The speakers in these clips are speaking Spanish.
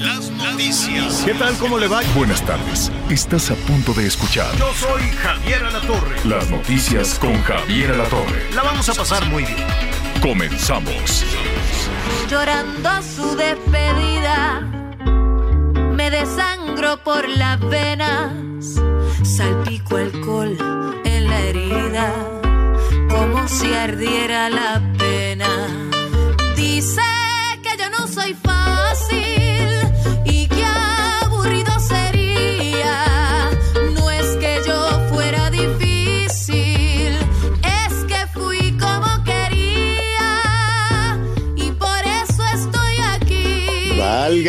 Las noticias. ¿Qué tal? ¿Cómo le va? Buenas tardes. Estás a punto de escuchar Yo soy Javier Alatorre. las noticias con Javier Alatorre. La vamos a pasar muy bien. Comenzamos. llorando su despedida. Me desangro por las venas, salpico alcohol en la herida, como si ardiera la pena. Dice que yo no soy fácil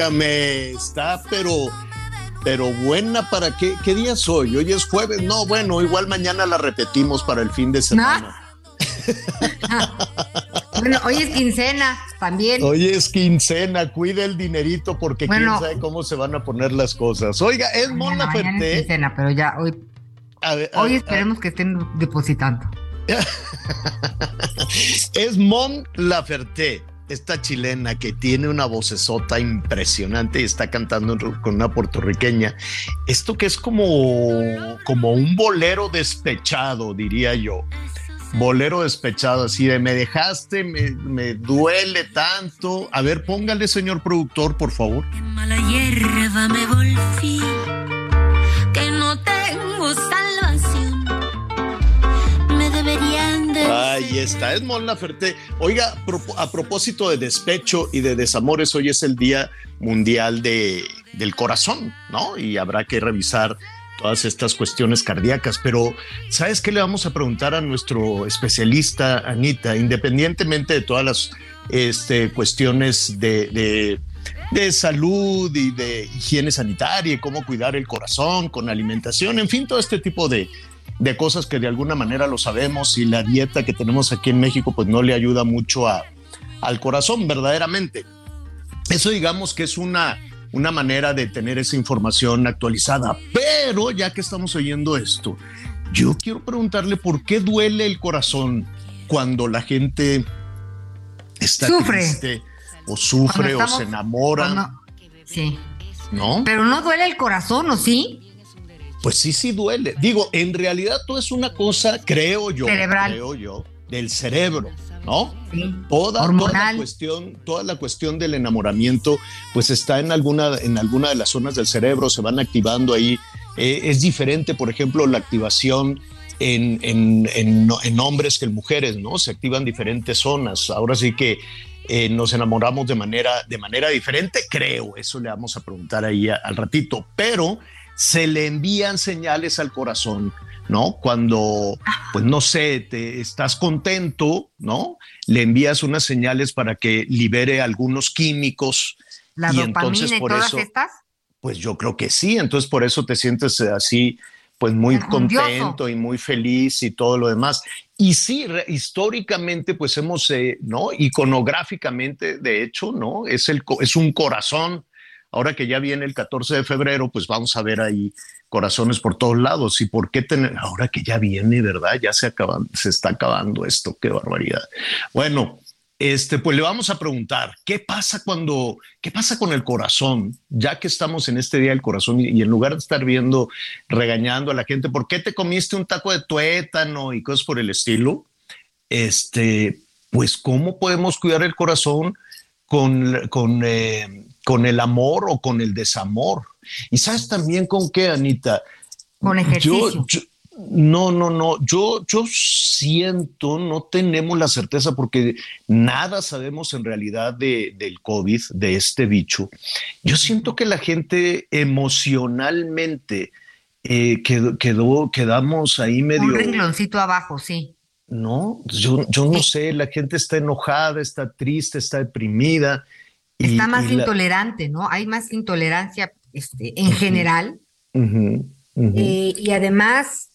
Válgame, está pero pero buena para qué qué día es hoy? Hoy es jueves. No, bueno, igual mañana la repetimos para el fin de semana. Bueno, hoy es quincena también. Hoy es quincena, cuida el dinerito porque Bueno. quién sabe cómo se van a poner las cosas. Oiga, es Mon Mañana, mañana es Laferte. quincena, pero ya hoy, A ver, a- hoy a- esperemos que estén depositando. Es Mon Laferte, esta chilena que tiene una vocesota impresionante y está cantando con una puertorriqueña. Esto que es como, como un bolero despechado, diría yo. Bolero despechado, así de me dejaste, me, me duele tanto. A ver, póngale, señor productor, por favor. En mala hierba me volví, que no tengo salvación. Ahí está, es Mon Laferte. Oiga, a propósito de despecho y de desamores, hoy es el Día Mundial de, del Corazón, ¿no? Y habrá que revisar todas estas cuestiones cardíacas. Pero, ¿sabes qué le vamos a preguntar a nuestro especialista, Anita? Independientemente de todas las este, cuestiones de, de, de salud y de higiene sanitaria y cómo cuidar el corazón con alimentación, en fin, todo este tipo de, de cosas que de alguna manera lo sabemos y la dieta que tenemos aquí en México pues no le ayuda mucho a, al corazón verdaderamente. Eso digamos que es una, una manera de tener esa información actualizada, pero ya que estamos oyendo esto, yo quiero preguntarle por qué duele el corazón cuando la gente está Sufre. triste o sufre o se enamora, Cuando- sí. ¿no? Pero no duele el corazón, ¿o sí? Pues sí, sí duele. Digo, en realidad todo es una cosa, creo yo, Cerebral. creo yo, del cerebro, ¿no? Sí. Toda, toda la cuestión, toda la cuestión del enamoramiento, pues está en alguna, en alguna de las zonas del cerebro, se van activando ahí. Eh, es diferente, por ejemplo, la activación en, en, en, en hombres que en mujeres, ¿no? Se activan diferentes zonas. Ahora sí que eh, nos enamoramos de manera, de manera diferente, creo. Eso le vamos a preguntar ahí a- al ratito. Pero se le envían señales al corazón, ¿no? Cuando, pues no sé, te estás contento, ¿no? Le envías unas señales para que libere algunos químicos. La Y dopamina entonces, y por todas eso- estas. Pues yo creo que sí, entonces por eso te sientes así, pues muy contento y muy feliz y todo lo demás. Y sí, históricamente, pues hemos, eh, ¿no? Iconográficamente, de hecho, ¿no? Es, el, es un corazón. Ahora que ya viene el 14 de febrero, pues vamos a ver ahí corazones por todos lados. ¿Y por qué tener? Ahora que ya viene, ¿verdad? Ya se se está acabando esto, qué barbaridad. Bueno, este, pues le vamos a preguntar, ¿qué pasa cuando, qué pasa con el corazón? Ya que estamos en este día del corazón y, y en lugar de estar viendo, regañando a la gente, ¿por qué te comiste un taco de tuétano y cosas por el estilo? Este, pues, ¿cómo podemos cuidar el corazón con, con, eh, con el amor o con el desamor? Y sabes también con qué, Anita? Con ejercicio. Yo, yo- no, no, no. Yo, yo siento, no tenemos la certeza porque nada sabemos en realidad de, del COVID, de este bicho. Yo siento que la gente emocionalmente eh, quedó, quedó, quedamos ahí medio. Un rengloncito abajo, sí. No, yo, yo no sé, la gente está enojada, está triste, está deprimida. Está más intolerante, ¿no? Hay más intolerancia este, en general. Eh, y además,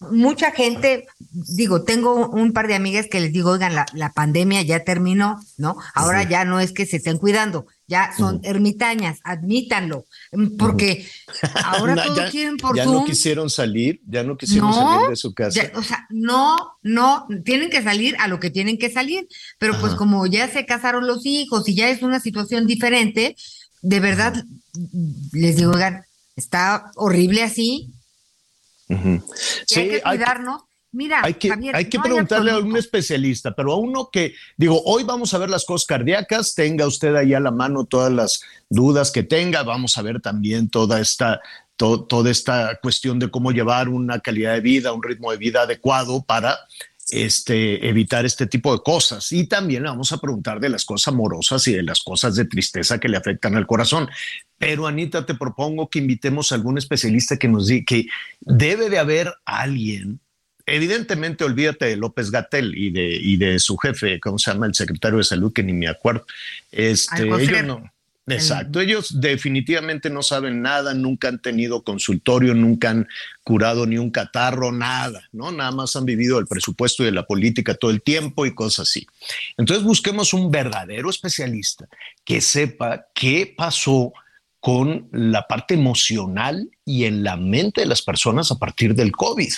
mucha gente, digo, tengo un par de amigas que les digo, oigan, la, pandemia ya terminó, ¿no? Ahora ya no es que se estén cuidando, ya son ermitañas, admítanlo, mm, porque ahora todos quieren por ya Zoom. no quisieron salir, ya no quisieron salir de su casa. o sea, no, no, tienen que salir a lo que tienen que salir, pero pues como ya se casaron los hijos y ya es una situación diferente, de verdad, les digo, oigan, está horrible así, sí, hay que cuidarnos. Mira, hay que, hay que preguntarle a un especialista, pero a uno que, digo, hoy vamos a ver las cosas cardíacas, tenga usted ahí a la mano todas las dudas que tenga, vamos a ver también toda esta, toda esta cuestión de cómo llevar una calidad de vida, un ritmo de vida adecuado para este, evitar este tipo de cosas. Y también le vamos a preguntar de las cosas amorosas y de las cosas de tristeza que le afectan al corazón. Pero Anita, te propongo que invitemos a algún especialista que nos diga que debe de haber alguien. Evidentemente, olvídate de López Gatel y de, y de su jefe, ¿cómo se llama? El secretario de salud, que ni me acuerdo. Este, ellos no, Exacto, ellos definitivamente no saben nada, nunca han tenido consultorio, nunca han curado ni un catarro, nada, ¿no? Nada más han vivido el presupuesto y de la política todo el tiempo y cosas así. Entonces busquemos un verdadero especialista que sepa qué pasó con la parte emocional y en la mente de las personas a partir del COVID.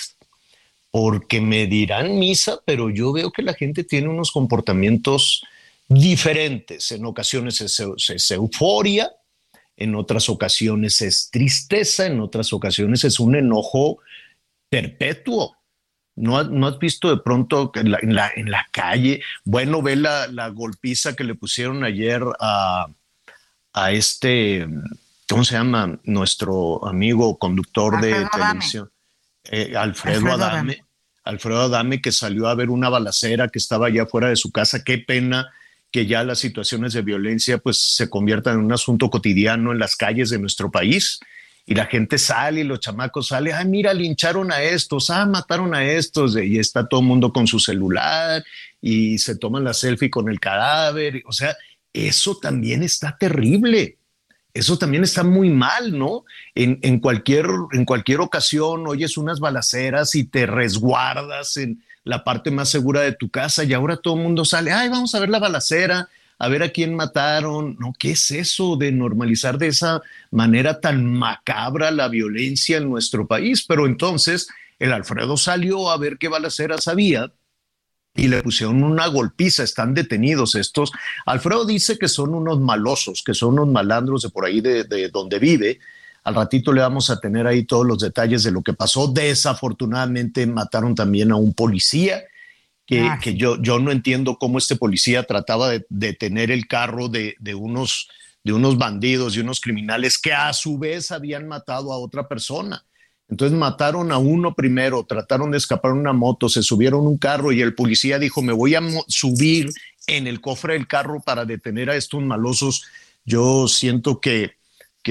Porque me dirán misa, pero yo veo que la gente tiene unos comportamientos diferentes. En ocasiones es, euforia, en otras ocasiones es tristeza, en otras ocasiones es un enojo perpetuo. ¿No, no has visto de pronto en la, en la, calle? Bueno, ve la, golpiza que le pusieron ayer a, a este, ¿cómo se llama? Nuestro amigo conductor de televisión, eh, Alfredo, Adame. Alfredo Adame, que salió a ver una balacera que estaba allá fuera de su casa. Qué pena que ya las situaciones de violencia pues se conviertan en un asunto cotidiano en las calles de nuestro país. Y la gente sale y los chamacos salen, ay, mira, lincharon a estos, ah, mataron a estos, y está todo el mundo con su celular y se toman la selfie con el cadáver, o sea, eso también está terrible, eso también está muy mal, ¿no? En, en, cualquier, en cualquier ocasión oyes unas balaceras y te resguardas en, la parte más segura de tu casa y ahora todo el mundo sale, ay, vamos a ver la balacera, a ver a quién mataron. No, ¿qué es eso de normalizar de esa manera tan macabra la violencia en nuestro país? Pero entonces el Alfredo salió a ver qué balaceras había y le pusieron una golpiza, están detenidos estos. Alfredo dice que son unos malosos, que son unos malandros de por ahí de, de donde vive, al ratito le vamos a tener ahí todos los detalles de lo que pasó. Desafortunadamente mataron también a un policía. Que, ah, que yo, yo no entiendo cómo este policía trataba de detener el carro de, de, unos, de unos bandidos y unos criminales que a su vez habían matado a otra persona. Entonces mataron a uno primero, trataron de escapar en una moto, se subieron un carro y el policía dijo, me voy a subir en el cofre del carro para detener a estos malosos. Yo siento que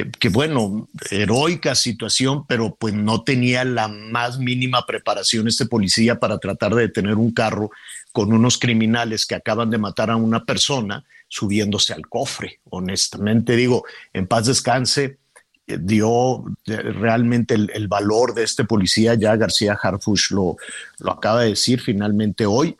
que, bueno, heroica situación, pero pues no tenía la más mínima preparación este policía para tratar de detener un carro con unos criminales que acaban de matar a una persona subiéndose al cofre. Honestamente digo, en paz descanse, eh, dio eh, realmente el, valor de este policía, ya García Harfush lo, lo acaba de decir finalmente hoy.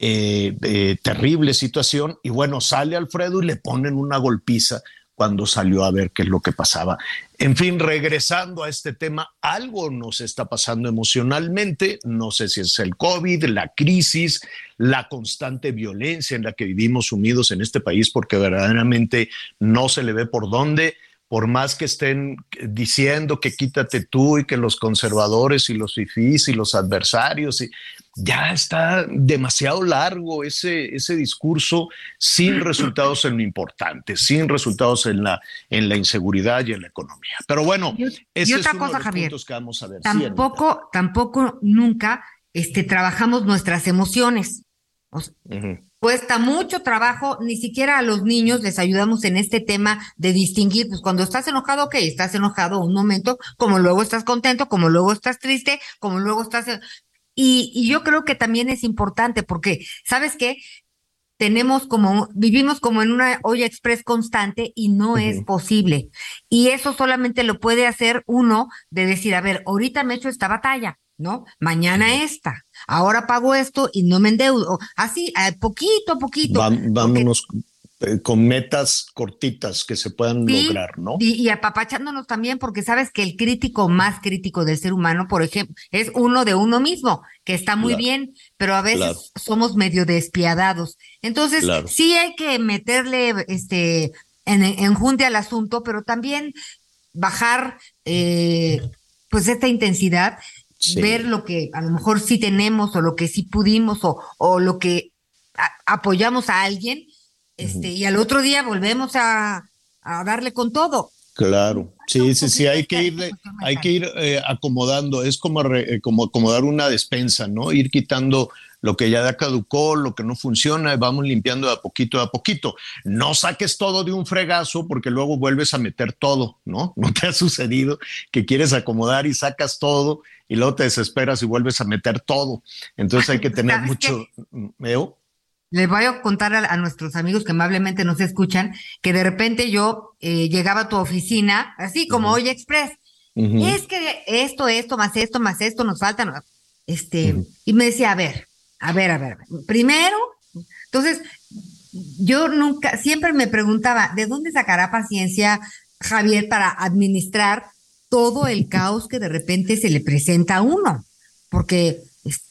Eh, terrible situación y bueno, sale Alfredo y le ponen una golpiza cuando salió a ver qué es lo que pasaba. En fin, regresando a este tema, algo nos está pasando emocionalmente, no sé si es el COVID, la crisis, la constante violencia en la que vivimos sumidos en este país, porque verdaderamente no se le ve por dónde por más que estén diciendo que quítate tú y que los conservadores y los fifís y los adversarios, y ya está demasiado largo ese, ese discurso sin resultados en lo importante, sin resultados en la, en la inseguridad y en la economía. Pero bueno, ese otra es uno cosa, de los puntos que vamos a ver. Tampoco, tampoco nunca este, trabajamos nuestras emociones. Cuesta mucho trabajo, ni siquiera a los niños les ayudamos en este tema de distinguir, pues cuando estás enojado, ok, estás enojado un momento, como luego estás contento, como luego estás triste, como luego estás Y, yo creo que también es importante porque, ¿sabes qué? Tenemos como, vivimos como en una olla express constante y no es posible. Y eso solamente lo puede hacer uno de decir, a ver, ahorita me echo esta batalla, ¿no? Mañana esta, ahora pago esto y no me endeudo. Así, poquito a poquito. vámonos. Eh, con metas cortitas que se puedan lograr, ¿no? Y, apapachándonos también, porque sabes que el crítico más crítico del ser humano, por ejemplo, es uno de uno mismo, que está muy bien, pero a veces somos medio despiadados. Entonces, sí hay que meterle este en, junte al asunto, pero también bajar eh, pues esta intensidad, ver lo que a lo mejor sí tenemos o lo que sí pudimos o, o lo que apoyamos a alguien este, y al otro día volvemos a, darle con todo. Claro, sí, sí, sí, hay que ir, hay que ir eh, acomodando, es como, eh, como acomodar una despensa, ¿no? Ir quitando lo que ya caducó, lo que no funciona, vamos limpiando de a poquito a poquito. No saques todo de un fregazo porque luego vuelves a meter todo, ¿no? ¿No te ha sucedido que quieres acomodar y sacas todo y luego te desesperas y vuelves a meter todo? Entonces hay que tener mucho... ¿Veo? Les voy a contar a, nuestros amigos que amablemente nos escuchan que de repente yo eh, llegaba a tu oficina, así como hoy Express. Es que esto, esto, más esto, más esto, nos falta. Este, y me decía, a ver, a ver, a ver, primero, entonces, yo nunca, siempre me preguntaba, ¿de dónde sacará paciencia Javier para administrar todo el caos que de repente se le presenta a uno? Porque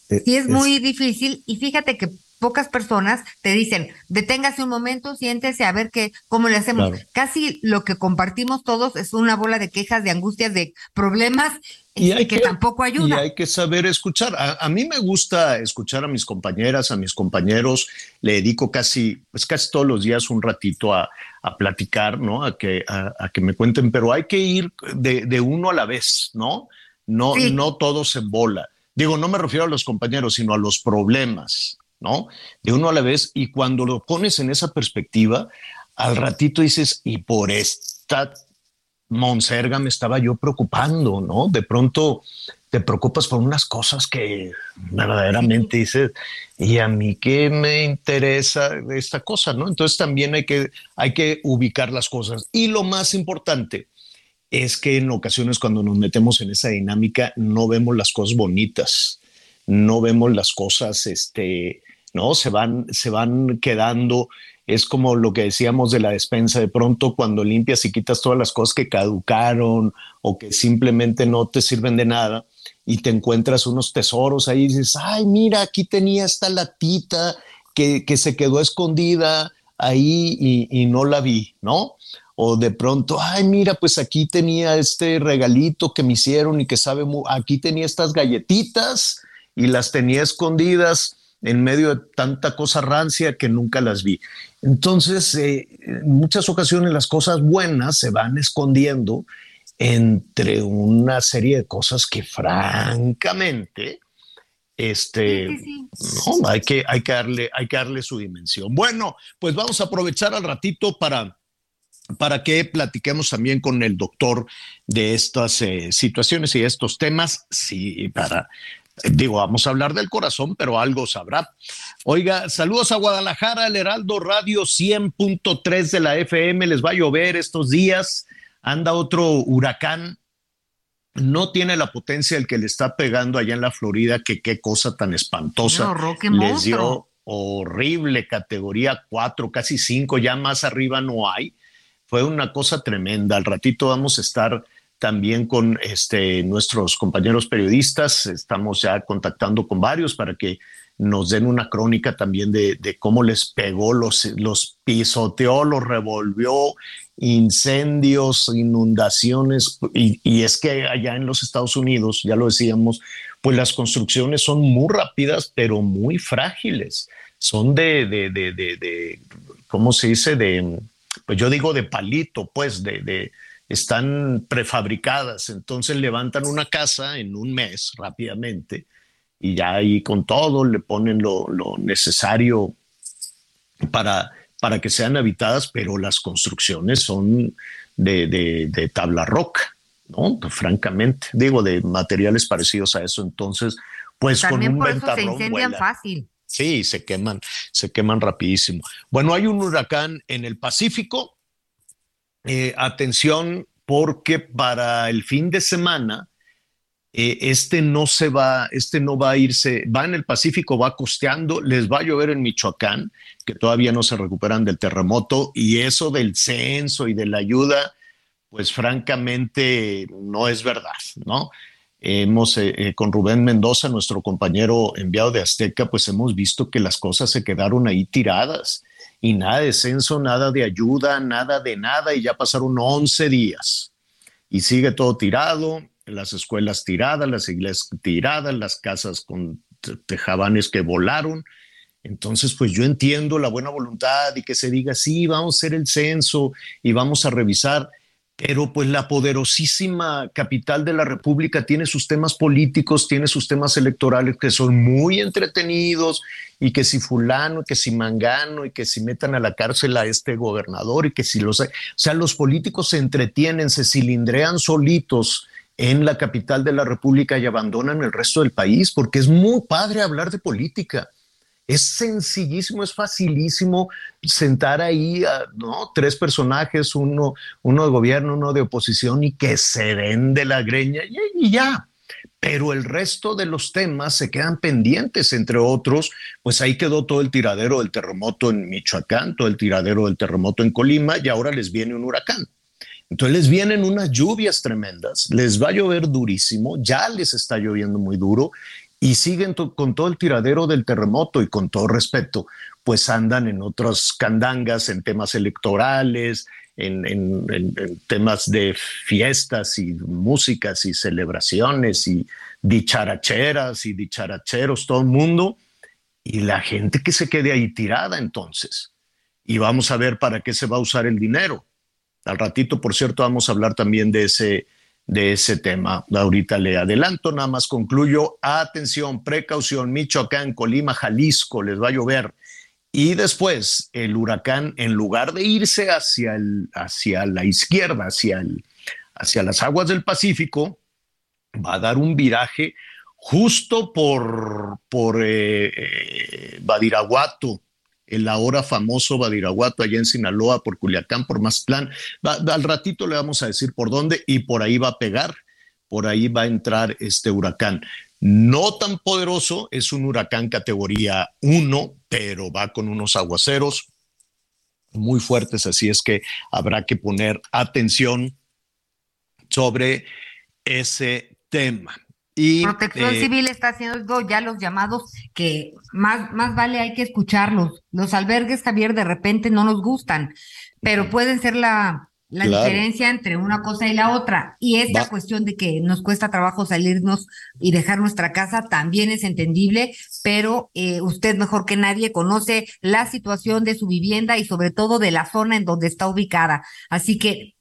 eh, sí es muy difícil y fíjate que pocas personas te dicen, deténgase un momento, siéntese a ver qué, cómo le hacemos. Casi lo que compartimos todos es una bola de quejas, de angustias, de problemas y este, hay que, tampoco ayuda. Y hay que saber escuchar. A, mí me gusta escuchar a mis compañeras, a mis compañeros. Le dedico casi, pues casi todos los días un ratito a, platicar, ¿no? A que, a, que me cuenten, pero hay que ir de, uno a la vez, ¿no? No, no todos en bola. Digo, no me refiero a los compañeros, sino a los problemas. ¿No? De uno a la vez y cuando lo pones en esa perspectiva, al ratito dices, y por esta monserga me estaba yo preocupando, ¿no? De pronto te preocupas por unas cosas que verdaderamente dices, y a mí qué me interesa esta cosa, ¿no? Entonces también hay que, hay que ubicar las cosas. Y lo más importante es que en ocasiones cuando nos metemos en esa dinámica no vemos las cosas bonitas, no vemos las cosas, este, ¿no? Se van, se van quedando. Es como lo que decíamos de la despensa, de pronto cuando limpias y quitas todas las cosas que caducaron o que simplemente no te sirven de nada y te encuentras unos tesoros ahí y dices, ay, mira, aquí tenía esta latita que, que se quedó escondida ahí y, y no la vi, ¿no? o de pronto, ay, mira, pues aquí tenía este regalito que me hicieron y que sabe, aquí tenía estas galletitas y las tenía escondidas en medio de tanta cosa rancia que nunca las vi. Entonces, eh, en muchas ocasiones las cosas buenas se van escondiendo entre una serie de cosas que francamente este no hay que hay que darle hay que darle su dimensión. Bueno, pues vamos a aprovechar al ratito para para que platiquemos también con el doctor de estas eh, situaciones y estos temas, sí, para Digo, vamos a hablar del corazón, pero algo sabrá. Oiga, saludos a Guadalajara, el Heraldo Radio 100.3 de la FM. Les va a llover estos días. Anda otro huracán. No tiene la potencia el que le está pegando allá en la Florida, que qué cosa tan espantosa. Les dio horrible categoría 4, casi 5, ya más arriba no hay. Fue una cosa tremenda. Al ratito vamos a estar también con este, nuestros compañeros periodistas. Estamos ya contactando con varios para que nos den una crónica también de, cómo les pegó, los, los pisoteó, los revolvió, incendios, inundaciones. Y, y, es que allá en los Estados Unidos, ya lo decíamos, pues las construcciones son muy rápidas, pero muy frágiles. Son de, de, de, de ¿cómo se dice? De, pues yo digo de palito, pues, de están prefabricadas, entonces levantan una casa en un mes rápidamente y ya ahí con todo le ponen lo, necesario para, para que sean habitadas, pero las construcciones son de, tabla roca, ¿no? Francamente, digo, de materiales parecidos a eso, entonces pues También con un por eso se incendian fácil. Sí, se queman, se queman rapidísimo. Bueno, hay un huracán en el Pacífico. Eh, atención, porque para el fin de semana, eh, este no se va, este no va a irse, va en el Pacífico, va costeando, les va a llover en Michoacán, que todavía no se recuperan del terremoto, y eso del censo y de la ayuda, pues francamente no es verdad, ¿no? Hemos, eh, eh, con Rubén Mendoza, nuestro compañero enviado de Azteca, pues hemos visto que las cosas se quedaron ahí tiradas y nada de censo, nada de ayuda, nada de nada, y ya pasaron 11 días y sigue todo tirado, las escuelas tiradas, las iglesias tiradas, las casas con te- tejabanes que volaron. Entonces, pues yo entiendo la buena voluntad y que se diga, sí, vamos a hacer el censo y vamos a revisar, pero pues la poderosísima capital de la República tiene sus temas políticos, tiene sus temas electorales que son muy entretenidos y que si fulano, que si mangano y que si metan a la cárcel a este gobernador y que si los... O sea, los políticos se entretienen, se cilindrean solitos en la capital de la República y abandonan el resto del país porque es muy padre hablar de política. Es sencillísimo, es facilísimo sentar ahí a ¿no? tres personajes, uno, uno de gobierno, uno de oposición, y que se den de la greña y, y ya. Pero el resto de los temas se quedan pendientes, entre otros, pues ahí quedó todo el tiradero del terremoto en Michoacán, todo el tiradero del terremoto en Colima, y ahora les viene un huracán. Entonces les vienen unas lluvias tremendas, les va a llover durísimo, ya les está lloviendo muy duro y siguen con todo el tiradero del terremoto y con todo respeto, pues andan en otras candangas, en temas electorales, en- en temas de fiestas y músicas y celebraciones y dicharacheras y dicharacheros, todo el mundo, y la gente que se quede ahí tirada entonces. Y vamos a ver para qué se va a usar el dinero. Al ratito, por cierto, vamos a hablar también de ese, de ese tema. Ahorita le adelanto, nada más concluyo. Atención, precaución, Michoacán, Colima, Jalisco, les va a llover. Y después el huracán, en lugar de irse hacia, el, hacia la izquierda, hacia, el, hacia las aguas del Pacífico, va a dar un viraje justo por, por eh, eh, Badiraguato, el ahora famoso Badiraguato, allá en Sinaloa, por Culiacán, por Maztlán. Va- al ratito le vamos a decir por dónde y por ahí va a pegar, por ahí va a entrar este huracán. No tan poderoso, es un huracán categoría 1, pero va con unos aguaceros muy fuertes, así es que habrá que poner atención sobre ese tema. Y, Protección eh, Civil está haciendo ya los llamados que más, más vale hay que escucharlos. Los albergues, Javier, de repente no nos gustan, pero pueden ser la, la Claro. diferencia entre una cosa y la otra. Y esta Va- cuestión de que nos cuesta trabajo salirnos y dejar nuestra casa también es entendible, pero eh, usted mejor que nadie conoce la situación de su vivienda y sobre todo de la zona en donde está ubicada. Así que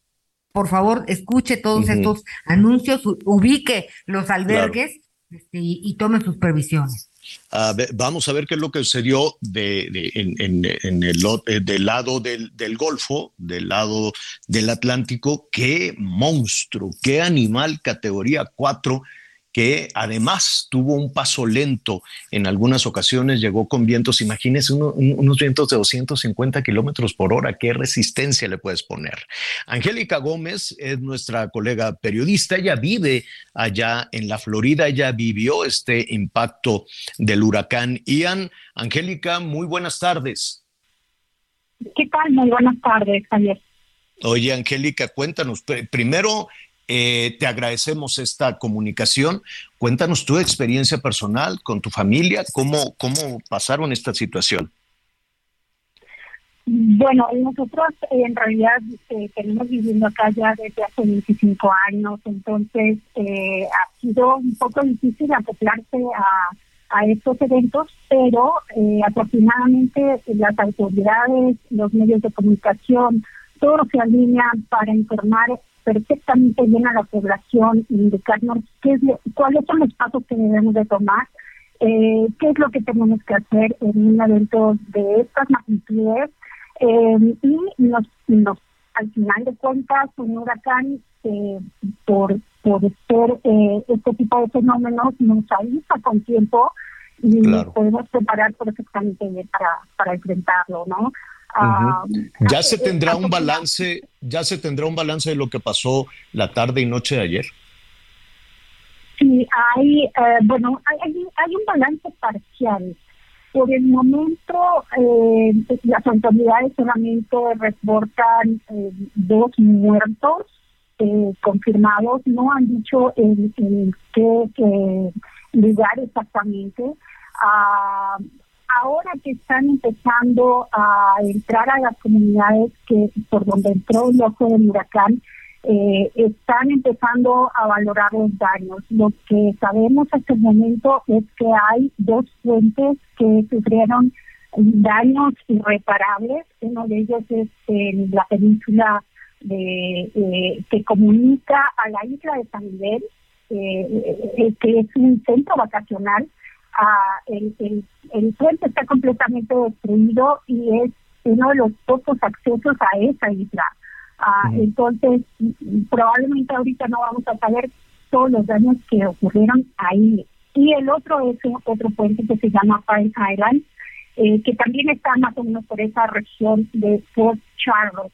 por favor, escuche todos estos anuncios, ubique los albergues este, y, y tome sus previsiones. A ver, vamos a ver qué es lo que sucedió de, de- en, en- en el, eh, del lado del, del Golfo, del lado del Atlántico. Qué monstruo, qué animal categoría 4 que además tuvo un paso lento en algunas ocasiones, llegó con vientos, imagínense uno- un- unos vientos de 250 kilómetros por hora, qué resistencia le puedes poner. Angélica Gómez es nuestra colega periodista, ella vive allá en la Florida, ella vivió este impacto del huracán Ian. Angélica, muy buenas tardes. ¿Qué tal? Muy buenas tardes, Javier. Oye, Angélica, cuéntanos, pr- primero eh, te agradecemos esta comunicación. Cuéntanos tu experiencia personal con tu familia, cómo, cómo pasaron esta situación. Bueno, nosotros eh, en realidad eh, tenemos viviendo acá ya desde hace 25 años, entonces eh, ha sido un poco difícil acoplarse a, a estos eventos, pero eh, afortunadamente las autoridades, los medios de comunicación, todos se alinean para informar perfectamente bien a la población, indicarnos qué es lo- cuáles son los pasos que debemos de tomar, eh, qué es lo que tenemos que hacer en un evento de estas magnitudes eh, y nos, nos, al final de cuentas un huracán eh, por por ser eh, este tipo de fenómenos nos avisa con tiempo y podemos preparar perfectamente para, para enfrentarlo, ¿no? Ah, ya se tendrá un balance, ya se tendrá un balance de lo que pasó la tarde y noche de ayer. Sí, hay, eh, bueno, hay, hay, un balance parcial. Por el momento, eh, las autoridades solamente reportan eh, dos muertos confirmados, no han dicho en, qué lugar exactamente. Ah, ahora que están empezando a entrar a las comunidades que por donde entró el ojo del huracán, eh, están empezando a valorar los daños. Lo que sabemos hasta el momento es que hay dos puentes que sufrieron daños irreparables. Uno de ellos es en la península de, eh, que comunica a la isla de San Miguel, eh, que es un centro vacacional el, el, puente está completamente destruido y es uno de los pocos accesos a esa isla. Ah, entonces, probablemente ahorita no vamos a saber todos los daños que ocurrieron ahí. Y el otro es otro puente que se llama Pine Island, eh, que también está más o menos por esa región de Fort Charles.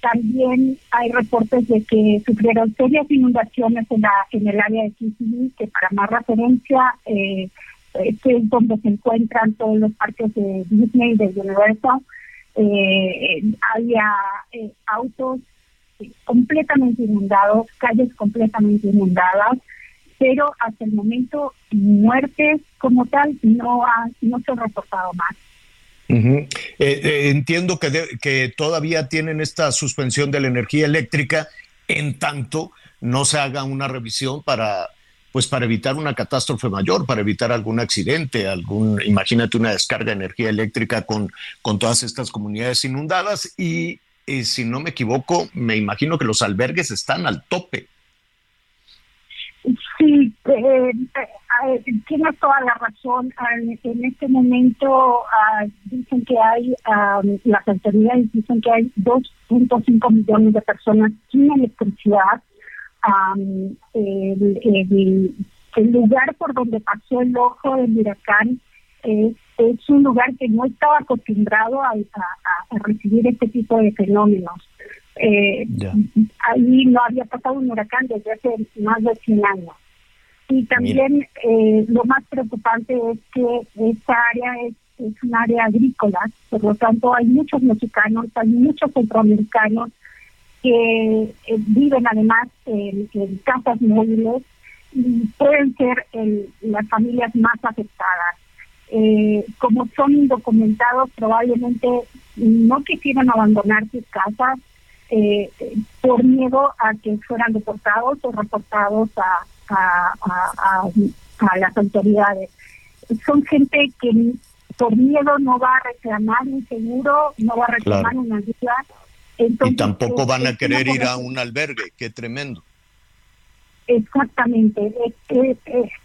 También hay reportes de que sufrieron serias inundaciones en, la, en el área de Kissimmee, que para más referencia eh, es donde se encuentran todos los parques de Disney, de Universal. Eh, había eh, autos completamente inundados, calles completamente inundadas, pero hasta el momento muertes como tal no, ha, no se han reportado más. Eh, eh, entiendo que, que todavía tienen esta suspensión de la energía eléctrica en tanto no se haga una revisión para pues para evitar una catástrofe mayor, para evitar algún accidente, algún, imagínate una descarga de energía eléctrica con, con todas estas comunidades inundadas y, y si no me equivoco, me imagino que los albergues están al tope. Sí, eh, eh, tienes toda la razón. En este momento ah, dicen que hay, las autoridades dicen que hay 2.5 millones de personas sin electricidad. el, lugar por donde pasó el ojo del huracán es, es un lugar que no estaba acostumbrado a, recibir este tipo de fenómenos. Eh, ahí no había pasado un huracán desde hace más de 100 años. Y también eh, lo más preocupante es que esta área es, es un área agrícola, por lo tanto hay muchos mexicanos, hay muchos centroamericanos que eh, viven además en, casas móviles y pueden ser las familias más afectadas. Eh, como son indocumentados, probablemente no quisieran abandonar sus casas eh, por miedo a que fueran deportados o reportados a, a, a, las autoridades. Son gente que por miedo no va a reclamar un seguro, no va a reclamar una ayuda. y tampoco van a querer ir a un albergue, qué tremendo. Exactamente.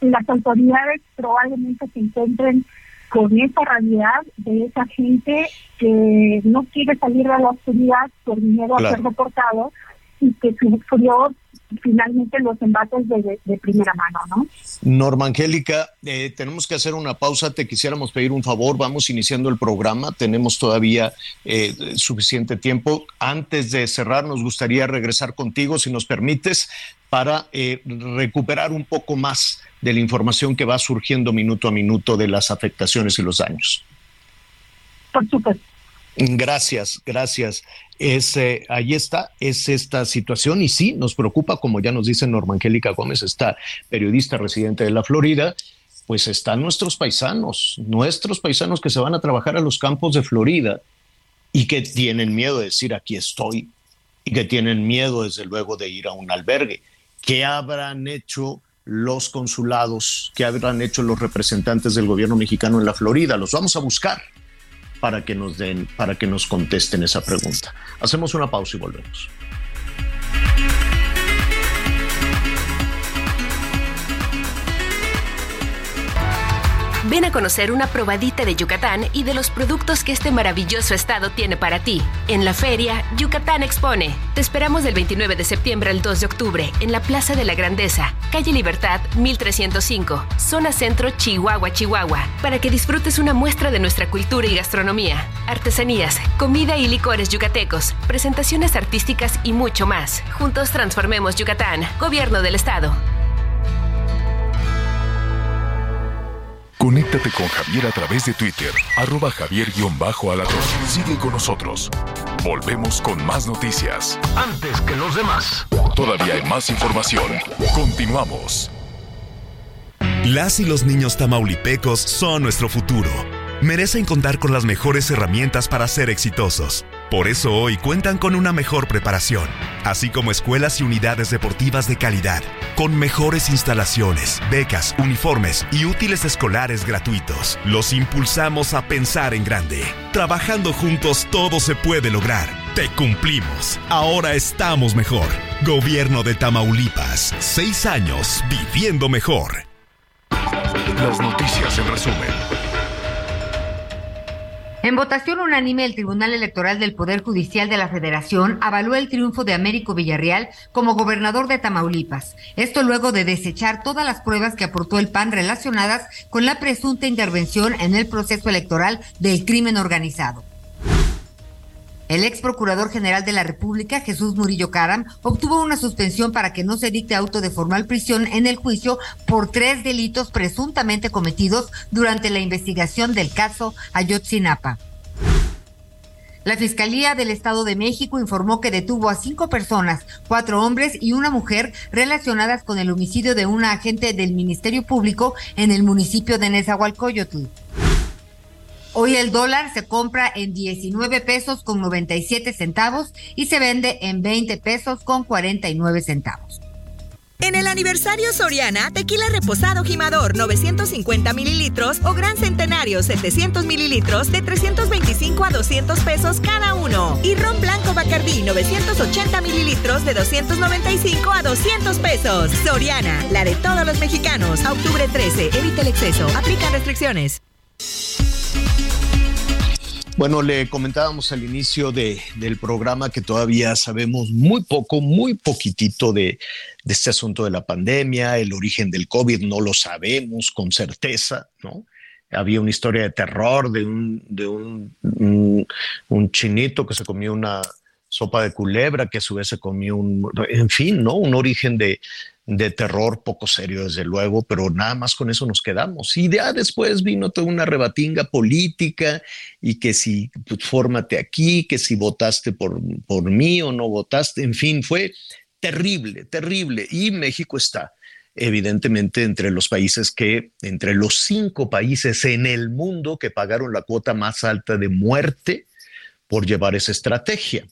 las autoridades probablemente se encuentren con esa realidad de esa gente que no quiere salir de la oscuridad por miedo a ser deportado y que sufrió finalmente los embates de, primera mano, ¿no? Norma Angélica, eh, tenemos que hacer una pausa. Te quisiéramos pedir un favor. Vamos iniciando el programa. Tenemos todavía eh, suficiente tiempo. Antes de cerrar, nos gustaría regresar contigo, si nos permites, para eh, recuperar un poco más de la información que va surgiendo minuto a minuto de las afectaciones y los daños. Por supuesto. Gracias, gracias. Es, eh, ahí está, es esta situación y sí, nos preocupa, como ya nos dice Norma Angélica Gómez, esta periodista residente de la Florida, pues están nuestros paisanos, nuestros paisanos que se van a trabajar a los campos de Florida y que tienen miedo de decir aquí estoy y que tienen miedo desde luego de ir a un albergue. ¿Qué habrán hecho los consulados? ¿Qué habrán hecho los representantes del gobierno mexicano en la Florida? Los vamos a buscar para que nos den, para que nos contesten esa pregunta. Hacemos una pausa y volvemos. Ven a conocer una probadita de Yucatán y de los productos que este maravilloso estado tiene para ti. En la feria, Yucatán Expone. Te esperamos del 29 de septiembre al 2 de octubre en la Plaza de la Grandeza, calle Libertad 1305, zona centro Chihuahua, Chihuahua, para que disfrutes una muestra de nuestra cultura y gastronomía, artesanías, comida y licores yucatecos, presentaciones artísticas y mucho más. Juntos transformemos Yucatán, Gobierno del Estado. Conéctate con Javier a través de Twitter, arroba javier-alatón. Sigue con nosotros. Volvemos con más noticias. Antes que los demás. Todavía hay más información. Continuamos. Las y los niños tamaulipecos son nuestro futuro. Merecen contar con las mejores herramientas para ser exitosos. Por eso hoy cuentan con una mejor preparación, así como escuelas y unidades deportivas de calidad, con mejores instalaciones, becas, uniformes y útiles escolares gratuitos. Los impulsamos a pensar en grande. Trabajando juntos todo se puede lograr. Te cumplimos. Ahora estamos mejor. Gobierno de Tamaulipas. Seis años viviendo mejor. Las noticias en resumen. En votación unánime, el Tribunal Electoral del Poder Judicial de la Federación avaló el triunfo de Américo Villarreal como gobernador de Tamaulipas. Esto luego de desechar todas las pruebas que aportó el PAN relacionadas con la presunta intervención en el proceso electoral del crimen organizado. El ex procurador general de la República, Jesús Murillo Caram, obtuvo una suspensión para que no se dicte auto de formal prisión en el juicio por tres delitos presuntamente cometidos durante la investigación del caso Ayotzinapa. La Fiscalía del Estado de México informó que detuvo a cinco personas, cuatro hombres y una mujer relacionadas con el homicidio de una agente del Ministerio Público en el municipio de Nezahualcóyotl. Hoy el dólar se compra en 19 pesos con 97 centavos y se vende en 20 pesos con 49 centavos. En el aniversario Soriana, tequila reposado gimador 950 mililitros o gran centenario 700 mililitros de 325 a 200 pesos cada uno. Y ron blanco Bacardí 980 mililitros de 295 a 200 pesos. Soriana, la de todos los mexicanos. Octubre 13, evita el exceso. Aplica restricciones. Bueno, le comentábamos al inicio de, del programa que todavía sabemos muy poco, muy poquitito de, este asunto de la pandemia, el origen del COVID, no lo sabemos con certeza, ¿no? Había una historia de terror de un, de un, un chinito que se comió una sopa de culebra, que a su vez se comió un, en fin, ¿no? Un origen de, de terror poco serio, desde luego, pero nada más con eso nos quedamos. Y ya después vino toda una rebatinga política y que si pues, fórmate aquí, que si votaste por, por mí o no votaste, en fin, fue terrible, terrible. Y México está evidentemente entre los países que, entre los cinco países en el mundo que pagaron la cuota más alta de muerte por llevar esa estrategia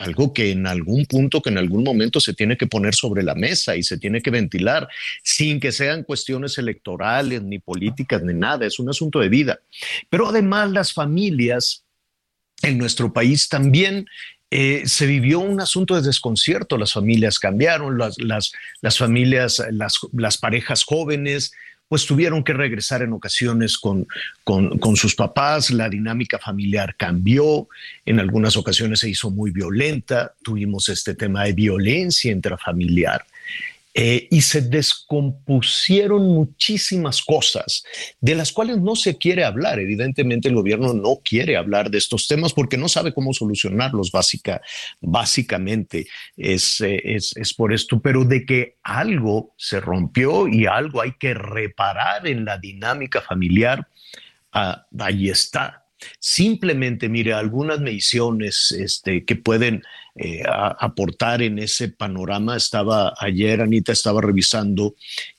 algo que en algún punto, que en algún momento se tiene que poner sobre la mesa y se tiene que ventilar, sin que sean cuestiones electorales, ni políticas, ni nada, es un asunto de vida. Pero además las familias en nuestro país también eh, se vivió un asunto de desconcierto, las familias cambiaron, las, las, las familias, las, las parejas jóvenes pues tuvieron que regresar en ocasiones con, con, sus papás, la dinámica familiar cambió, en algunas ocasiones se hizo muy violenta, tuvimos este tema de violencia intrafamiliar. Eh, y se descompusieron muchísimas cosas de las cuales no se quiere hablar. Evidentemente el gobierno no quiere hablar de estos temas porque no sabe cómo solucionarlos básica, básicamente. Es, eh, es, es por esto, pero de que algo se rompió y algo hay que reparar en la dinámica familiar, ah, ahí está. Simplemente, mire, algunas mediciones este, que pueden eh, aportar en ese panorama. Estaba ayer, Anita estaba revisando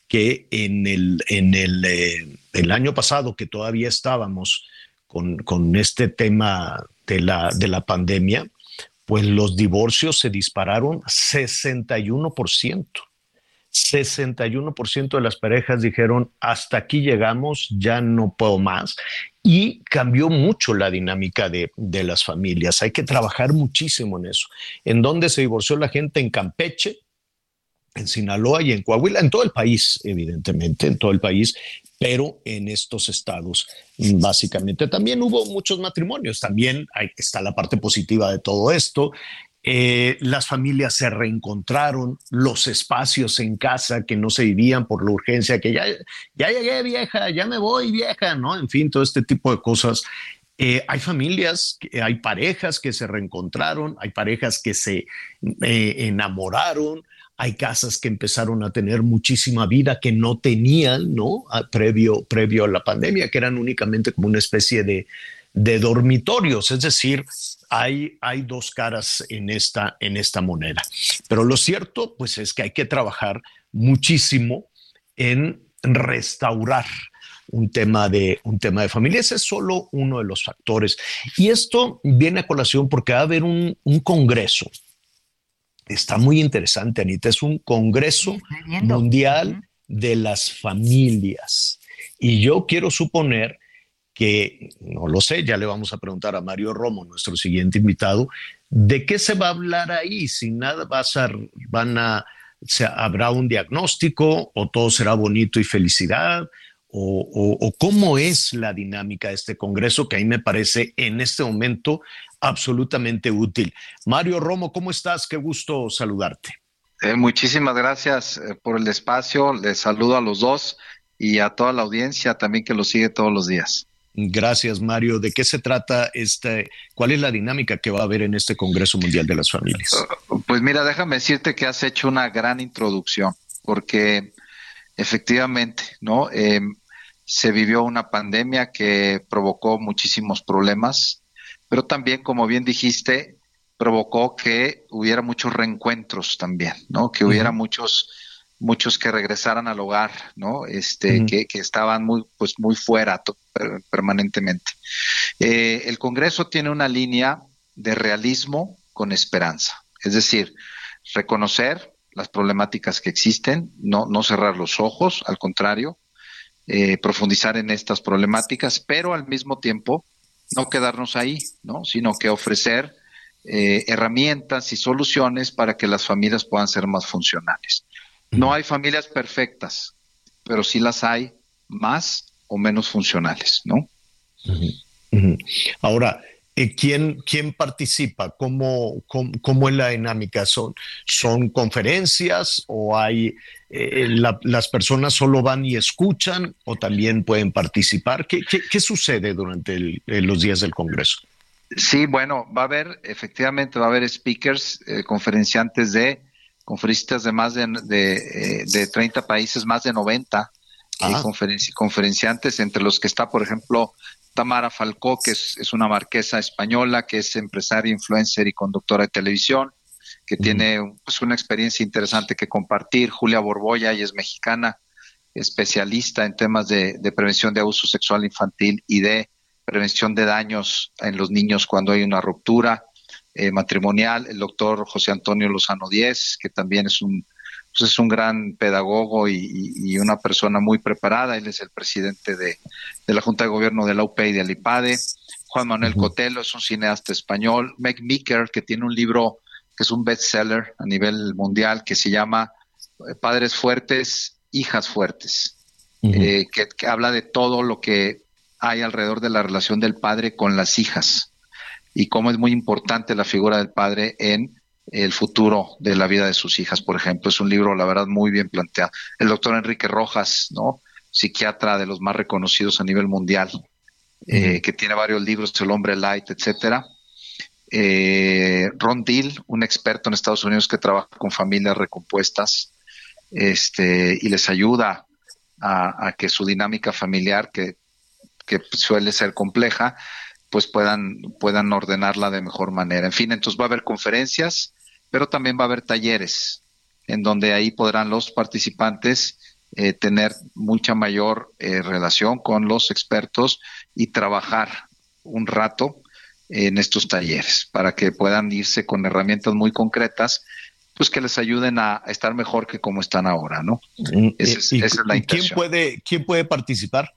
que en el, en el, eh, el año pasado, que todavía estábamos con, con este tema de la, de la pandemia, pues los divorcios se dispararon 61%. 61% de las parejas dijeron, hasta aquí llegamos, ya no puedo más. Y cambió mucho la dinámica de, de las familias. Hay que trabajar muchísimo en eso. ¿En dónde se divorció la gente? En Campeche, en Sinaloa y en Coahuila, en todo el país, evidentemente, en todo el país, pero en estos estados básicamente. También hubo muchos matrimonios, también está la parte positiva de todo esto. Eh, las familias se reencontraron, los espacios en casa que no se vivían por la urgencia, que ya, ya llegué vieja, ya me voy vieja, ¿no? En fin, todo este tipo de cosas. Eh, hay familias, hay parejas que se reencontraron, hay parejas que se eh, enamoraron, hay casas que empezaron a tener muchísima vida que no tenían, ¿no? previo, previo a la pandemia, que eran únicamente como una especie de, dormitorios, es decir, hay, hay dos caras en esta, en esta moneda. Pero lo cierto, pues, es que hay que trabajar muchísimo en restaurar un tema de un tema de familia. Ese es solo uno de los factores. Y esto viene a colación porque va a haber un, un congreso está muy interesante, Anita. Es un Congreso Mundial de las Familias. Y yo quiero suponer que, no lo sé, ya le vamos a preguntar a Mario Romo, nuestro siguiente invitado, de qué se va a hablar ahí, si nada va a ser, van a, habrá un diagnóstico o todo será bonito y felicidad, o, o, cómo es la dinámica de este Congreso, que a mí me parece en este momento absolutamente útil. Mario Romo, ¿cómo estás? Qué gusto saludarte. Eh, muchísimas gracias eh, por el espacio. Les saludo a los dos y a toda la audiencia también que lo sigue todos los días. Gracias, Mario. ¿De qué se trata este? ¿Cuál es la dinámica que va a haber en este Congreso Mundial de las Familias? Pues mira, déjame decirte que has hecho una gran introducción, porque efectivamente, ¿no? Em, se vivió una pandemia que provocó muchísimos problemas pero también, como bien dijiste, provocó que hubiera muchos reencuentros también, ¿no? Que hubiera muchos muchos que regresaran al hogar, ¿no? Este, que, estaban muy, pues muy fuera permanentemente. Eh, el Congreso tiene una línea de realismo con esperanza, es decir, reconocer las problemáticas que existen, no, no cerrar los ojos, al contrario, eh, profundizar en estas problemáticas, pero al mismo tiempo no quedarnos ahí, ¿no? Sino que ofrecer eh, herramientas y soluciones para que las familias puedan ser más funcionales. No hay familias perfectas, pero sí las hay más o menos funcionales, ¿no? Ahora, eh, ¿quién, ¿quién participa? ¿Cómo, cómo, es la dinámica? ¿Son, ¿Son conferencias o hay eh, las personas solo van y escuchan o también pueden participar? ¿Qué, qué, sucede durante los días del Congreso? Sí, bueno, va a haber, efectivamente, va a haber speakers, eh, conferenciantes de, conferencistas de más de, de, de 30 países, más de 90 ah. conferenciantes, entre los que está, por ejemplo, Tamara Falcó, que es, una marquesa española, que es empresaria, influencer y conductora de televisión, que tiene pues, una experiencia interesante que compartir. Julia Borboya, y es mexicana, especialista en temas de, prevención de abuso sexual infantil y de prevención de daños en los niños cuando hay una ruptura eh, matrimonial. El doctor José Antonio Lozano Díez, que también es un pues es un gran pedagogo y, una persona muy preparada. Él es el presidente de, la Junta de Gobierno de la UP y de Alipade. Juan Manuel Cotelo es un cineasta español. Meg Meeker, que tiene un libro que es un bestseller a nivel mundial que se llama eh, Padres Fuertes, Hijas Fuertes, eh, que, que habla de todo lo que hay alrededor de la relación del padre con las hijas y cómo es muy importante la figura del padre en el futuro de la vida de sus hijas, por ejemplo. Es un libro, la verdad, muy bien planteado. El doctor Enrique Rojas, ¿no? Psiquiatra de los más reconocidos a nivel mundial, eh, que tiene varios libros, El hombre light, etcétera. Eh, Ron Deal, un experto en Estados Unidos que trabaja con familias recompuestas, este, y les ayuda a, que su dinámica familiar, que, que suele ser compleja, pues puedan, puedan ordenarla de mejor manera. En fin, entonces va a haber conferencias, pero también va a haber talleres, en donde ahí podrán los participantes eh, tener mucha mayor eh, relación con los expertos y trabajar un rato en estos talleres para que puedan irse con herramientas muy concretas pues que les ayuden a, estar mejor que como están ahora, ¿no? Mm, esa es, la intención. ¿quién puede, ¿Quién puede participar?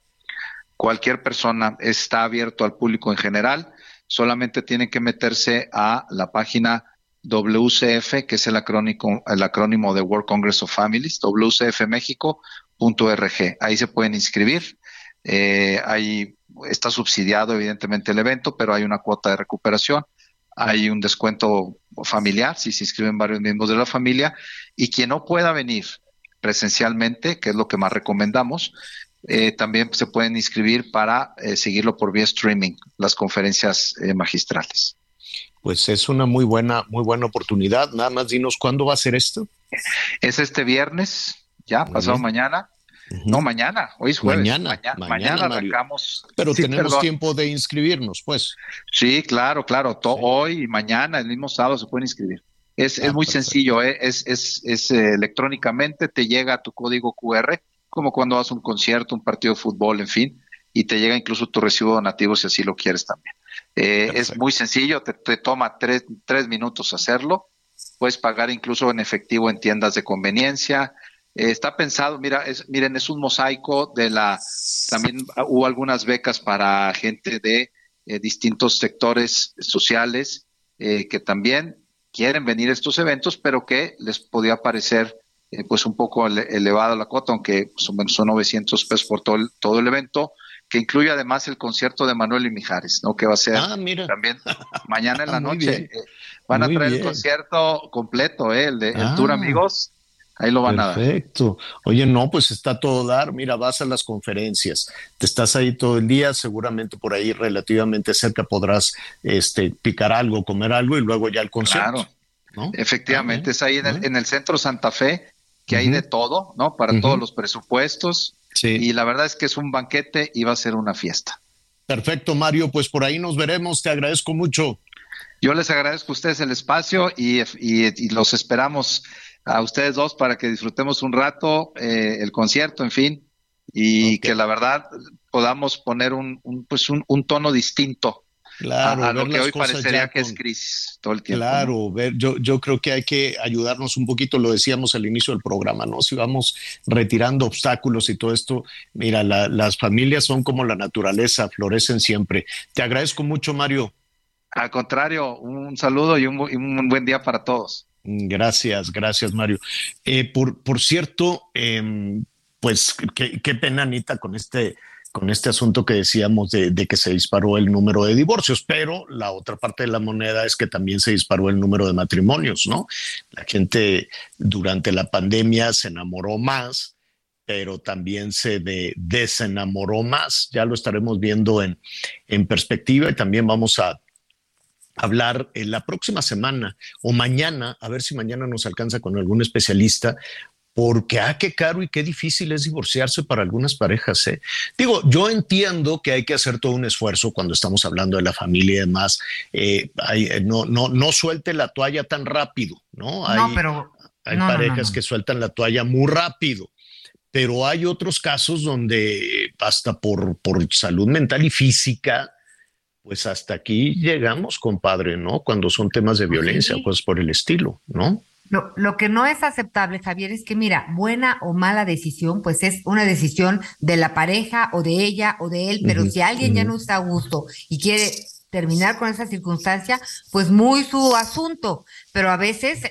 Cualquier persona está abierto al público en general, solamente tienen que meterse a la página WCF, que es el acrónimo, el acrónimo de World Congress of Families, wcfmexico.org. Ahí se pueden inscribir. Eh, ahí está subsidiado evidentemente el evento, pero hay una cuota de recuperación. Hay un descuento familiar si se inscriben varios miembros de la familia. Y quien no pueda venir presencialmente, que es lo que más recomendamos, eh, también se pueden inscribir para eh, seguirlo por vía streaming, las conferencias magistrales pues es una muy buena, muy buena oportunidad. Nada más dinos cuándo va a ser esto. Es este viernes, ya, pasado mañana. No, mañana, hoy es jueves. Mañana, mañana, arrancamos. Pero tenemos tiempo de inscribirnos, pues. Sí, claro, claro. Hoy y mañana, el mismo sábado, se pueden inscribir. Es, es ah, muy sencillo, ¿eh? es, es, es eh, electrónicamente, te llega tu código QR, como cuando vas a un concierto, un partido de fútbol, en fin, y te llega incluso tu recibo donativo si así lo quieres también. Eh, es muy sencillo, te, toma tres, tres, minutos hacerlo. Puedes pagar incluso en efectivo en tiendas de conveniencia. Eh, está pensado, mira, es, miren, es un mosaico de la. También hubo algunas becas para gente de eh, distintos sectores sociales que también quieren venir a estos eventos, pero que les podía parecer pues un poco elevada la cuota, aunque son, son 900 pesos por todo todo el evento que incluye además el concierto de Manuel y Mijares, ¿no? Que va a ser ah, también mañana en la noche. Eh, van a traer el concierto completo, ¿eh? El de el Tour ah. Amigos. Ahí lo van a dar. Perfecto. Oye, no, pues está todo dar. Mira, vas a las conferencias, te estás ahí todo el día, seguramente por ahí relativamente cerca podrás este, picar algo, comer algo y luego ya el concierto. Claro. Efectivamente, ah, es ahí en el, centro Santa Fe, que hay de todo, ¿no? Para todos los presupuestos. Y la verdad es que es un banquete y va a ser una fiesta. Perfecto, Mario. Pues por ahí nos veremos. Te agradezco mucho. Yo les agradezco a ustedes el espacio y, los esperamos a ustedes dos para que disfrutemos un rato eh, el concierto, en fin, y que la verdad podamos poner un, pues un, un tono distinto Claro, a, lo que hoy parecería que es crisis todo el tiempo. Claro, ver, yo, yo creo que hay que ayudarnos un poquito, lo decíamos al inicio del programa, ¿no? Si vamos retirando obstáculos y todo esto, mira, las familias son como la naturaleza, florecen siempre. Te agradezco mucho, Mario. Al contrario, un saludo y un, buen día para todos. Gracias, gracias, Mario. Eh, por, por cierto, em, pues qué, qué pena, Anita, con este con este asunto que decíamos de, que se disparó el número de divorcios, pero la otra parte de la moneda es que también se disparó el número de matrimonios, ¿no? La gente durante la pandemia se enamoró más, pero también se desenamoró más. Ya lo estaremos viendo en, en perspectiva y también vamos a hablar en la próxima semana o mañana, a ver si mañana nos alcanza con algún especialista, porque ah, qué caro y qué difícil es divorciarse para algunas parejas. ¿eh? Digo, yo entiendo que hay que hacer todo un esfuerzo cuando estamos hablando de la familia y demás. Eh, eh, no, no, no suelte la toalla tan rápido, ¿no? Hay, pero hay parejas que sueltan la toalla muy rápido. Pero hay otros casos donde hasta por, por salud mental y física, pues hasta aquí llegamos, compadre, ¿no? Cuando son temas de violencia, pues por el estilo, ¿no? Lo, lo, que no es aceptable, Javier, es que mira, buena o mala decisión, pues es una decisión de la pareja o de ella o de él, pero si alguien ya no está a gusto y quiere terminar con esa circunstancia, pues muy su asunto, pero a veces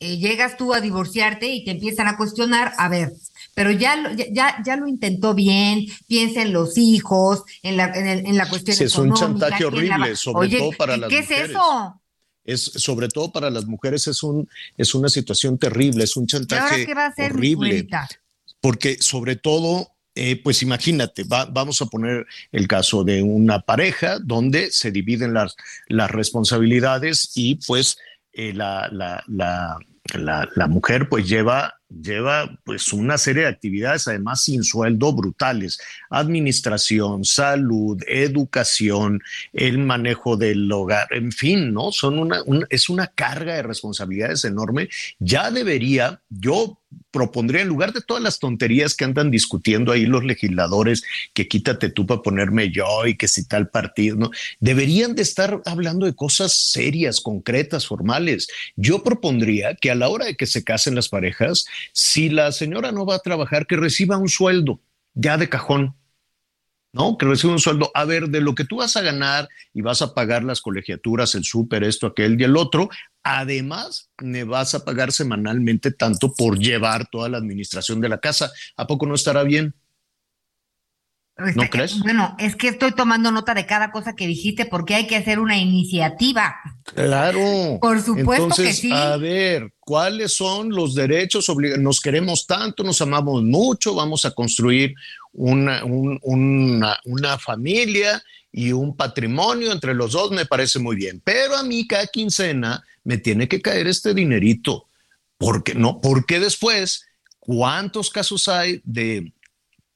eh, llegas tú a divorciarte y te empiezan a cuestionar, a ver, pero ya lo, ya, ya lo intentó bien, piensa en los hijos, en la, en, la cuestión sí, Es un chantaje horrible, sobre todo para las ¿qué mujeres. es eso? Es sobre todo para las mujeres es un es una situación terrible, es un chantaje horrible. Porque sobre todo eh, pues imagínate, vamos a poner el caso de una pareja donde se dividen las, las responsabilidades y pues eh, la, la, la, la, mujer pues lleva lleva pues una serie de actividades además sin sueldo brutales, administración, salud, educación, el manejo del hogar, en fin, ¿no? Son una, es una carga de responsabilidades enorme. Ya debería, yo propondría en lugar de todas las tonterías que andan discutiendo ahí los legisladores, que quítate tú para ponerme yo y que si tal partido, ¿no? Deberían de estar hablando de cosas serias, concretas, formales. Yo propondría que a la hora de que se casen las parejas, si la señora no va a trabajar, que reciba un sueldo ya de cajón, ¿no? Que reciba un sueldo. A ver, de lo que tú vas a ganar y vas a pagar las colegiaturas, el súper, esto, aquel y el otro, además me vas a pagar semanalmente tanto por llevar toda la administración de la casa. ¿A poco no estará bien? ¿No crees? Bueno, es que estoy tomando nota de cada cosa que dijiste porque hay que hacer una iniciativa. Claro. Por supuesto que sí. A ver, ¿cuáles son los derechos? Nos queremos tanto, nos amamos mucho, vamos a construir una, una, familia y un patrimonio entre los dos, me parece muy bien. Pero a mí cada quincena me tiene que caer este dinerito. ¿Por qué no? Porque después, ¿cuántos casos hay de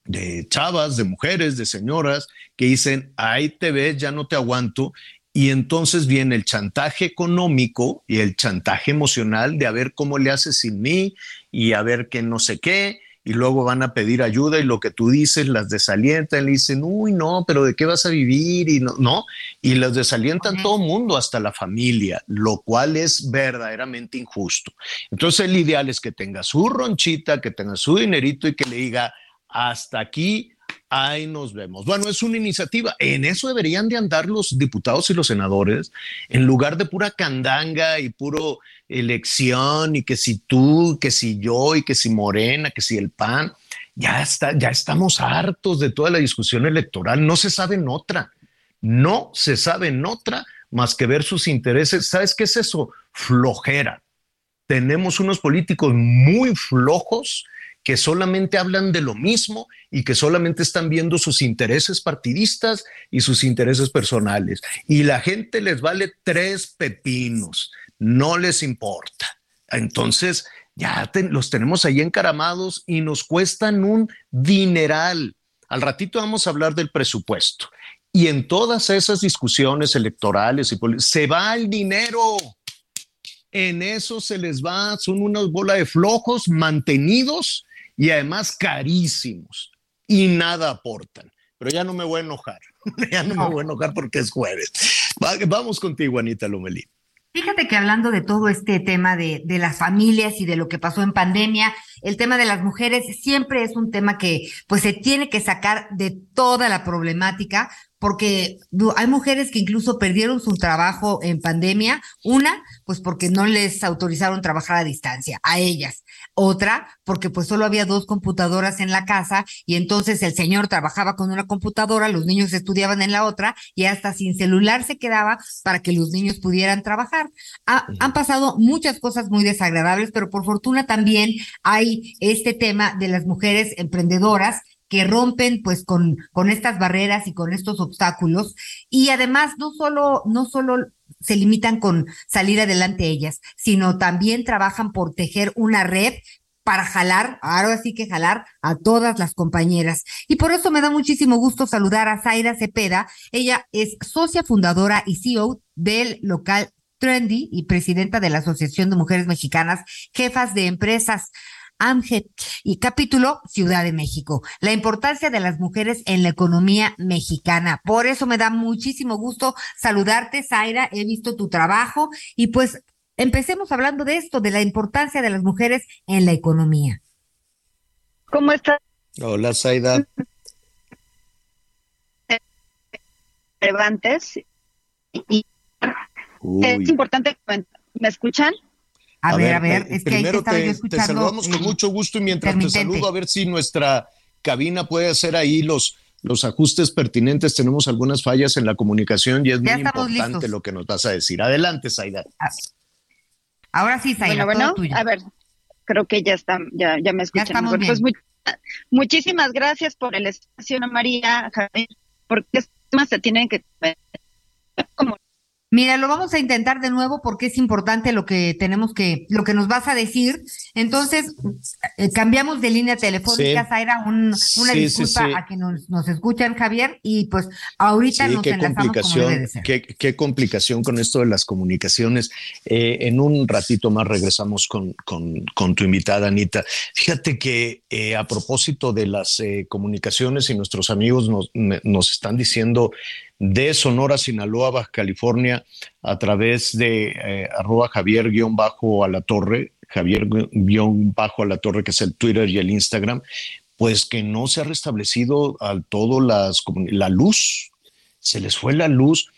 de chavas, de mujeres, de señoras que dicen, ahí te ves, ya no te aguanto. Y entonces viene el chantaje económico y el chantaje emocional de a ver cómo le haces sin mí y a ver qué no sé qué. Y luego van a pedir ayuda y lo que tú dices las desalientan, le dicen, uy, no, pero ¿de qué vas a vivir? Y no, no. Y las desalientan todo el mundo, hasta la familia, lo cual es verdaderamente injusto. Entonces el ideal es que tenga su ronchita, que tenga su dinerito y que le diga, hasta aquí, ahí nos vemos. Bueno, es una iniciativa. En eso deberían de andar los diputados y los senadores, en lugar de pura candanga y puro elección y que si tú, que si yo y que si Morena, que si el PAN. Ya está, ya estamos hartos de toda la discusión electoral. No se sabe en otra. No se sabe en otra más que ver sus intereses. ¿Sabes qué es eso? Flojera. Tenemos unos políticos muy flojos que solamente hablan de lo mismo y que solamente están viendo sus intereses partidistas y sus intereses personales. Y la gente les vale tres pepinos, no les importa. Entonces, ya los tenemos ahí encaramados y nos cuestan un dineral. Al ratito vamos a hablar del presupuesto. Y en todas esas discusiones electorales y se va el dinero. En eso se les va, son una bola de flojos mantenidos y además carísimos y nada aportan. Pero ya no me voy a enojar, ya no me voy a enojar porque es jueves. vamos contigo, Anita Lomelí. Fíjate que hablando de todo este tema de, de, las familias y de lo que pasó en pandemia, el tema de las mujeres siempre es un tema que pues se tiene que sacar de toda la problemática porque hay mujeres que incluso perdieron su trabajo en pandemia. Una, pues porque no les autorizaron trabajar a distancia, a ellas. Otra, porque pues solo había dos computadoras en la casa y entonces el señor trabajaba con una computadora, los niños estudiaban en la otra y hasta sin celular se quedaba para que los niños pudieran trabajar. han pasado muchas cosas muy desagradables, pero por fortuna también hay este tema de las mujeres emprendedoras que rompen pues con, con estas barreras y con estos obstáculos. Y además no solo, no solo se limitan con salir adelante ellas, sino también trabajan por tejer una red para jalar, ahora sí que jalar a todas las compañeras. Y por eso me da muchísimo gusto saludar a Zaira Cepeda. Ella es socia fundadora y CEO del local Trendy y presidenta de la Asociación de Mujeres Mexicanas, jefas de empresas. AMGET y capítulo Ciudad de México, la importancia de las mujeres en la economía mexicana. Por eso me da muchísimo gusto saludarte, Zaira, he visto tu trabajo y pues empecemos hablando de esto, de la importancia de las mujeres en la economía. ¿Cómo estás? Hola, Zaida. Levantes y es importante, ¿me escuchan? A, ver, a ver, es que primero te, te, saludamos con mucho gusto y mientras te saludo a ver si nuestra cabina puede hacer ahí los, los ajustes pertinentes. Tenemos algunas fallas en la comunicación y es muy importante lo que nos vas a decir. Adelante, Saida. Ah, ahora sí, Saida. Bueno, bueno, a ver, creo que ya está, ya, ya me escuchan. Pues muchísimas gracias por el espacio, María, Javier, porque estos temas se tienen que como Mira, lo vamos a intentar de nuevo porque es importante lo que tenemos que, lo que nos vas a decir. Entonces, eh, cambiamos de línea telefónica, Zaira, un, una disculpa a que nos, nos, escuchan, Javier, y pues ahorita nos qué enlazamos complicación, Qué, qué, complicación con esto de las comunicaciones. Eh, en un ratito más regresamos con, con, con tu invitada, Anita. Fíjate que eh, a propósito de las comunicaciones y nuestros amigos nos, nos están diciendo de Sonora, Sinaloa, Baja California, a través de eh, arroba Javier-a la torre, Javier-a la torre, que es el Twitter y el Instagram, pues que no se ha restablecido al todo las, la luz, se les fue la luz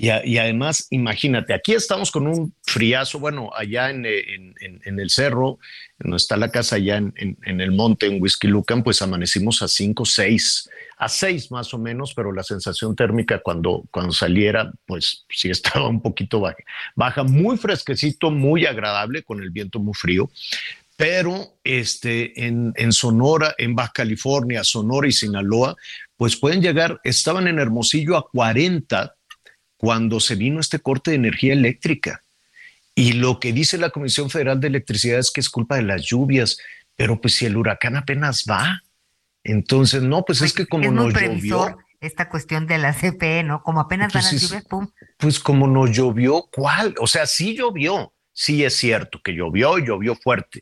Y, además, imagínate, aquí estamos con un friazo, bueno, allá en, el cerro, donde está la casa, allá en, el monte, en Whisky Lucan, pues amanecimos a 5, 6, a 6 más o menos, pero la sensación térmica cuando, cuando saliera, pues sí estaba un poquito baja, baja, muy fresquecito, muy agradable, con el viento muy frío. Pero este, en, en Sonora, en Baja California, Sonora y Sinaloa, pues pueden llegar, estaban en Hermosillo a 40 cuando se vino este corte de energía eléctrica. Y lo que dice la Comisión Federal de Electricidad es que es culpa de las lluvias, pero pues si el huracán apenas va, entonces no, pues, es que como no llovió. Esta cuestión de la CPE, ¿no? Como apenas van las lluvias, pum. Pues como no llovió, ¿cuál? O sea, sí llovió, sí es cierto que llovió, llovió fuerte,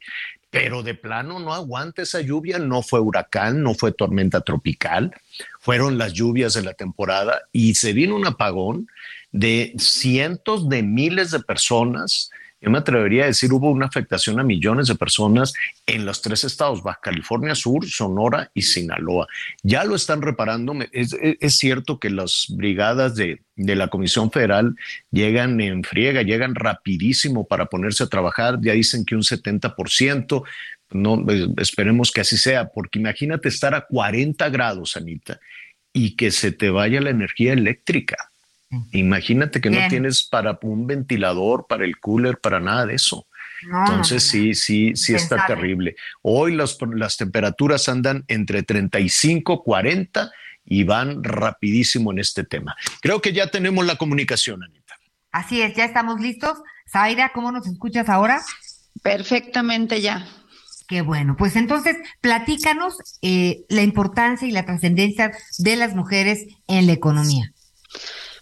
pero de plano no aguanta esa lluvia, no fue huracán, no fue tormenta tropical, fueron las lluvias de la temporada y se vino un apagón de cientos de miles de personas. Yo me atrevería a decir, hubo una afectación a millones de personas en los tres estados, Baja California Sur, Sonora y Sinaloa. Ya lo están reparando. Es, cierto que las brigadas de, de, la Comisión Federal llegan en friega, llegan rapidísimo para ponerse a trabajar. Ya dicen que un 70%. No, pues, esperemos que así sea, porque imagínate estar a 40 grados, Anita, y que se te vaya la energía eléctrica. Imagínate que no tienes para un ventilador, para el cooler, para nada de eso. Entonces sí, sí, sí está terrible. Hoy las, las temperaturas andan entre 35, 40 y van rapidísimo en este tema. Creo que ya tenemos la comunicación, Anita. Así es, ya estamos listos. Zaira, ¿cómo nos escuchas ahora? Perfectamente ya. Qué bueno, pues entonces platícanos eh, la importancia y la trascendencia de las mujeres en la economía.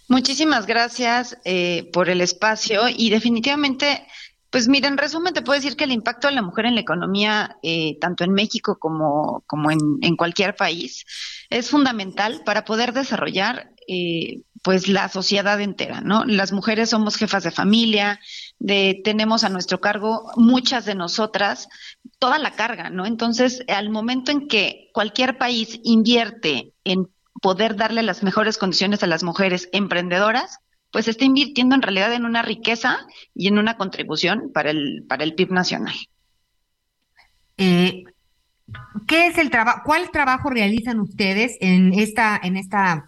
Muchísimas gracias eh, por el espacio y definitivamente, pues mira, en resumen te puedo decir que el impacto de la mujer en la economía, eh, tanto en México como, como en, en, cualquier país, es fundamental para poder desarrollar eh, pues la sociedad entera, ¿no? Las mujeres somos jefas de familia, de, tenemos a nuestro cargo muchas de nosotras toda la carga, ¿no? Entonces, al momento en que cualquier país invierte en poder darle las mejores condiciones a las mujeres emprendedoras, pues está invirtiendo en realidad en una riqueza y en una contribución para el, para el PIB nacional. Eh, ¿Qué es el trabajo? ¿Cuál trabajo realizan ustedes en esta, en esta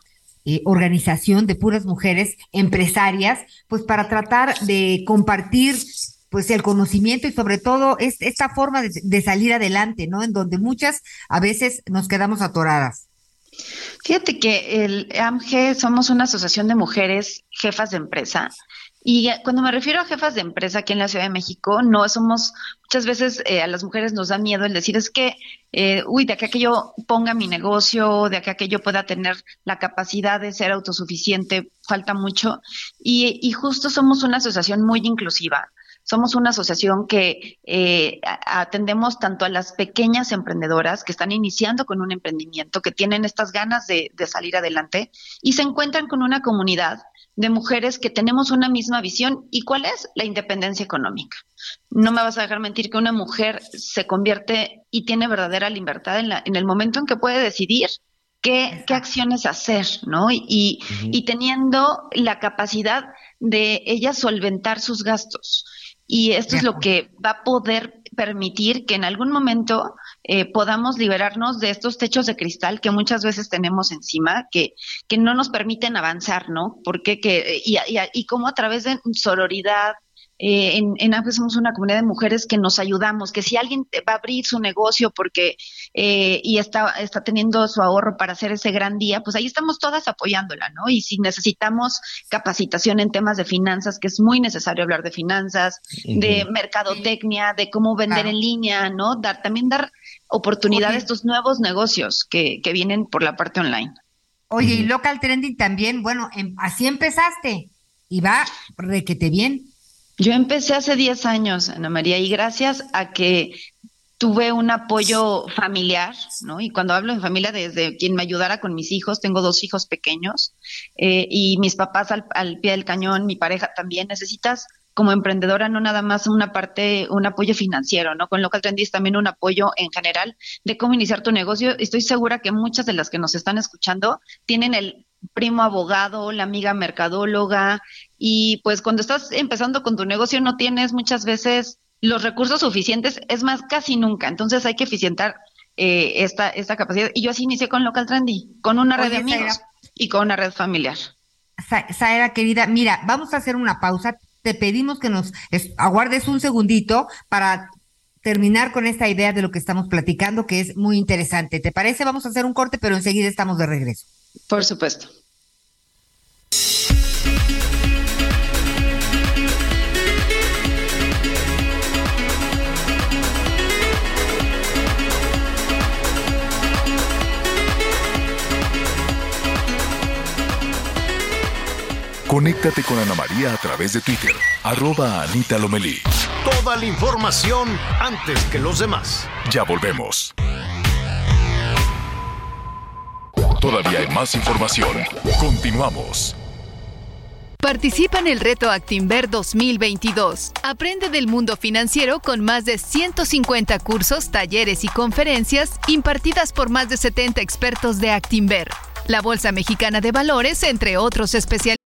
eh, organización de puras mujeres empresarias, pues para tratar de compartir pues el conocimiento y sobre todo es, esta forma de, de salir adelante, ¿no? En donde muchas a veces nos quedamos atoradas. Fíjate que el AMG somos una asociación de mujeres jefas de empresa. Y cuando me refiero a jefas de empresa aquí en la Ciudad de México, no somos, muchas veces eh, a las mujeres nos da miedo el decir es que, eh, uy, de acá que yo ponga mi negocio, de acá que yo pueda tener la capacidad de ser autosuficiente, falta mucho. Y justo somos una asociación muy inclusiva. Somos una asociación que eh, atendemos tanto a las pequeñas emprendedoras que están iniciando con un emprendimiento, que tienen estas ganas de, salir adelante y se encuentran con una comunidad de mujeres que tenemos una misma visión. ¿Y cuál es? La independencia económica. No me vas a dejar mentir que una mujer se convierte y tiene verdadera libertad en, la, en el momento en que puede decidir qué, qué acciones hacer, ¿no? Y, y teniendo la capacidad de ella solventar sus gastos. Y esto es lo que va a poder permitir que en algún momento eh, podamos liberarnos de estos techos de cristal que muchas veces tenemos encima, que, que no nos permiten avanzar, ¿no? Porque que, y, y, y como a través de sororidad, eh, en, en somos una comunidad de mujeres que nos ayudamos, que si alguien va a abrir su negocio porque eh, y está, está teniendo su ahorro para hacer ese gran día, pues ahí estamos todas apoyándola, ¿no? Y si necesitamos capacitación en temas de finanzas, que es muy necesario hablar de finanzas, de mercadotecnia, de cómo vender en línea, ¿no? Dar, también dar oportunidad a estos nuevos negocios que, que vienen por la parte online. Oye, y local trending también, bueno, em, así empezaste y va requete bien. Yo empecé hace 10 años, Ana María, y gracias a que tuve un apoyo familiar, ¿no? Y cuando hablo en familia, desde quien me ayudara con mis hijos, tengo dos hijos pequeños, eh, y mis papás al, pie del cañón, mi pareja también, necesitas como emprendedora no nada más una parte, un apoyo financiero, ¿no? Con Local Trendy es también un apoyo en general de cómo iniciar tu negocio. Estoy segura que muchas de las que nos están escuchando tienen el primo abogado, la amiga mercadóloga y pues cuando estás empezando con tu negocio no tienes muchas veces los recursos suficientes, es más, casi nunca. Entonces hay que eficientar eh, esta, esta capacidad. Y yo así inicié con Local Trendy, con una red de amigos y con una red familiar. Saera, querida, mira, vamos a hacer una pausa. Te pedimos que nos aguardes un segundito para terminar con esta idea de lo que estamos platicando, que es muy interesante. ¿Te parece? Vamos a hacer un corte, pero enseguida estamos de regreso. Por supuesto. Conéctate con Ana María a través de Twitter, arroba Anita Lomelí. Toda la información antes que los demás. Ya volvemos. Todavía hay más información. Continuamos. Participa en el reto Actinver 2022. Aprende del mundo financiero con más de 150 cursos, talleres y conferencias impartidas por más de 70 expertos de Actinver, la Bolsa Mexicana de Valores, entre otros especialistas.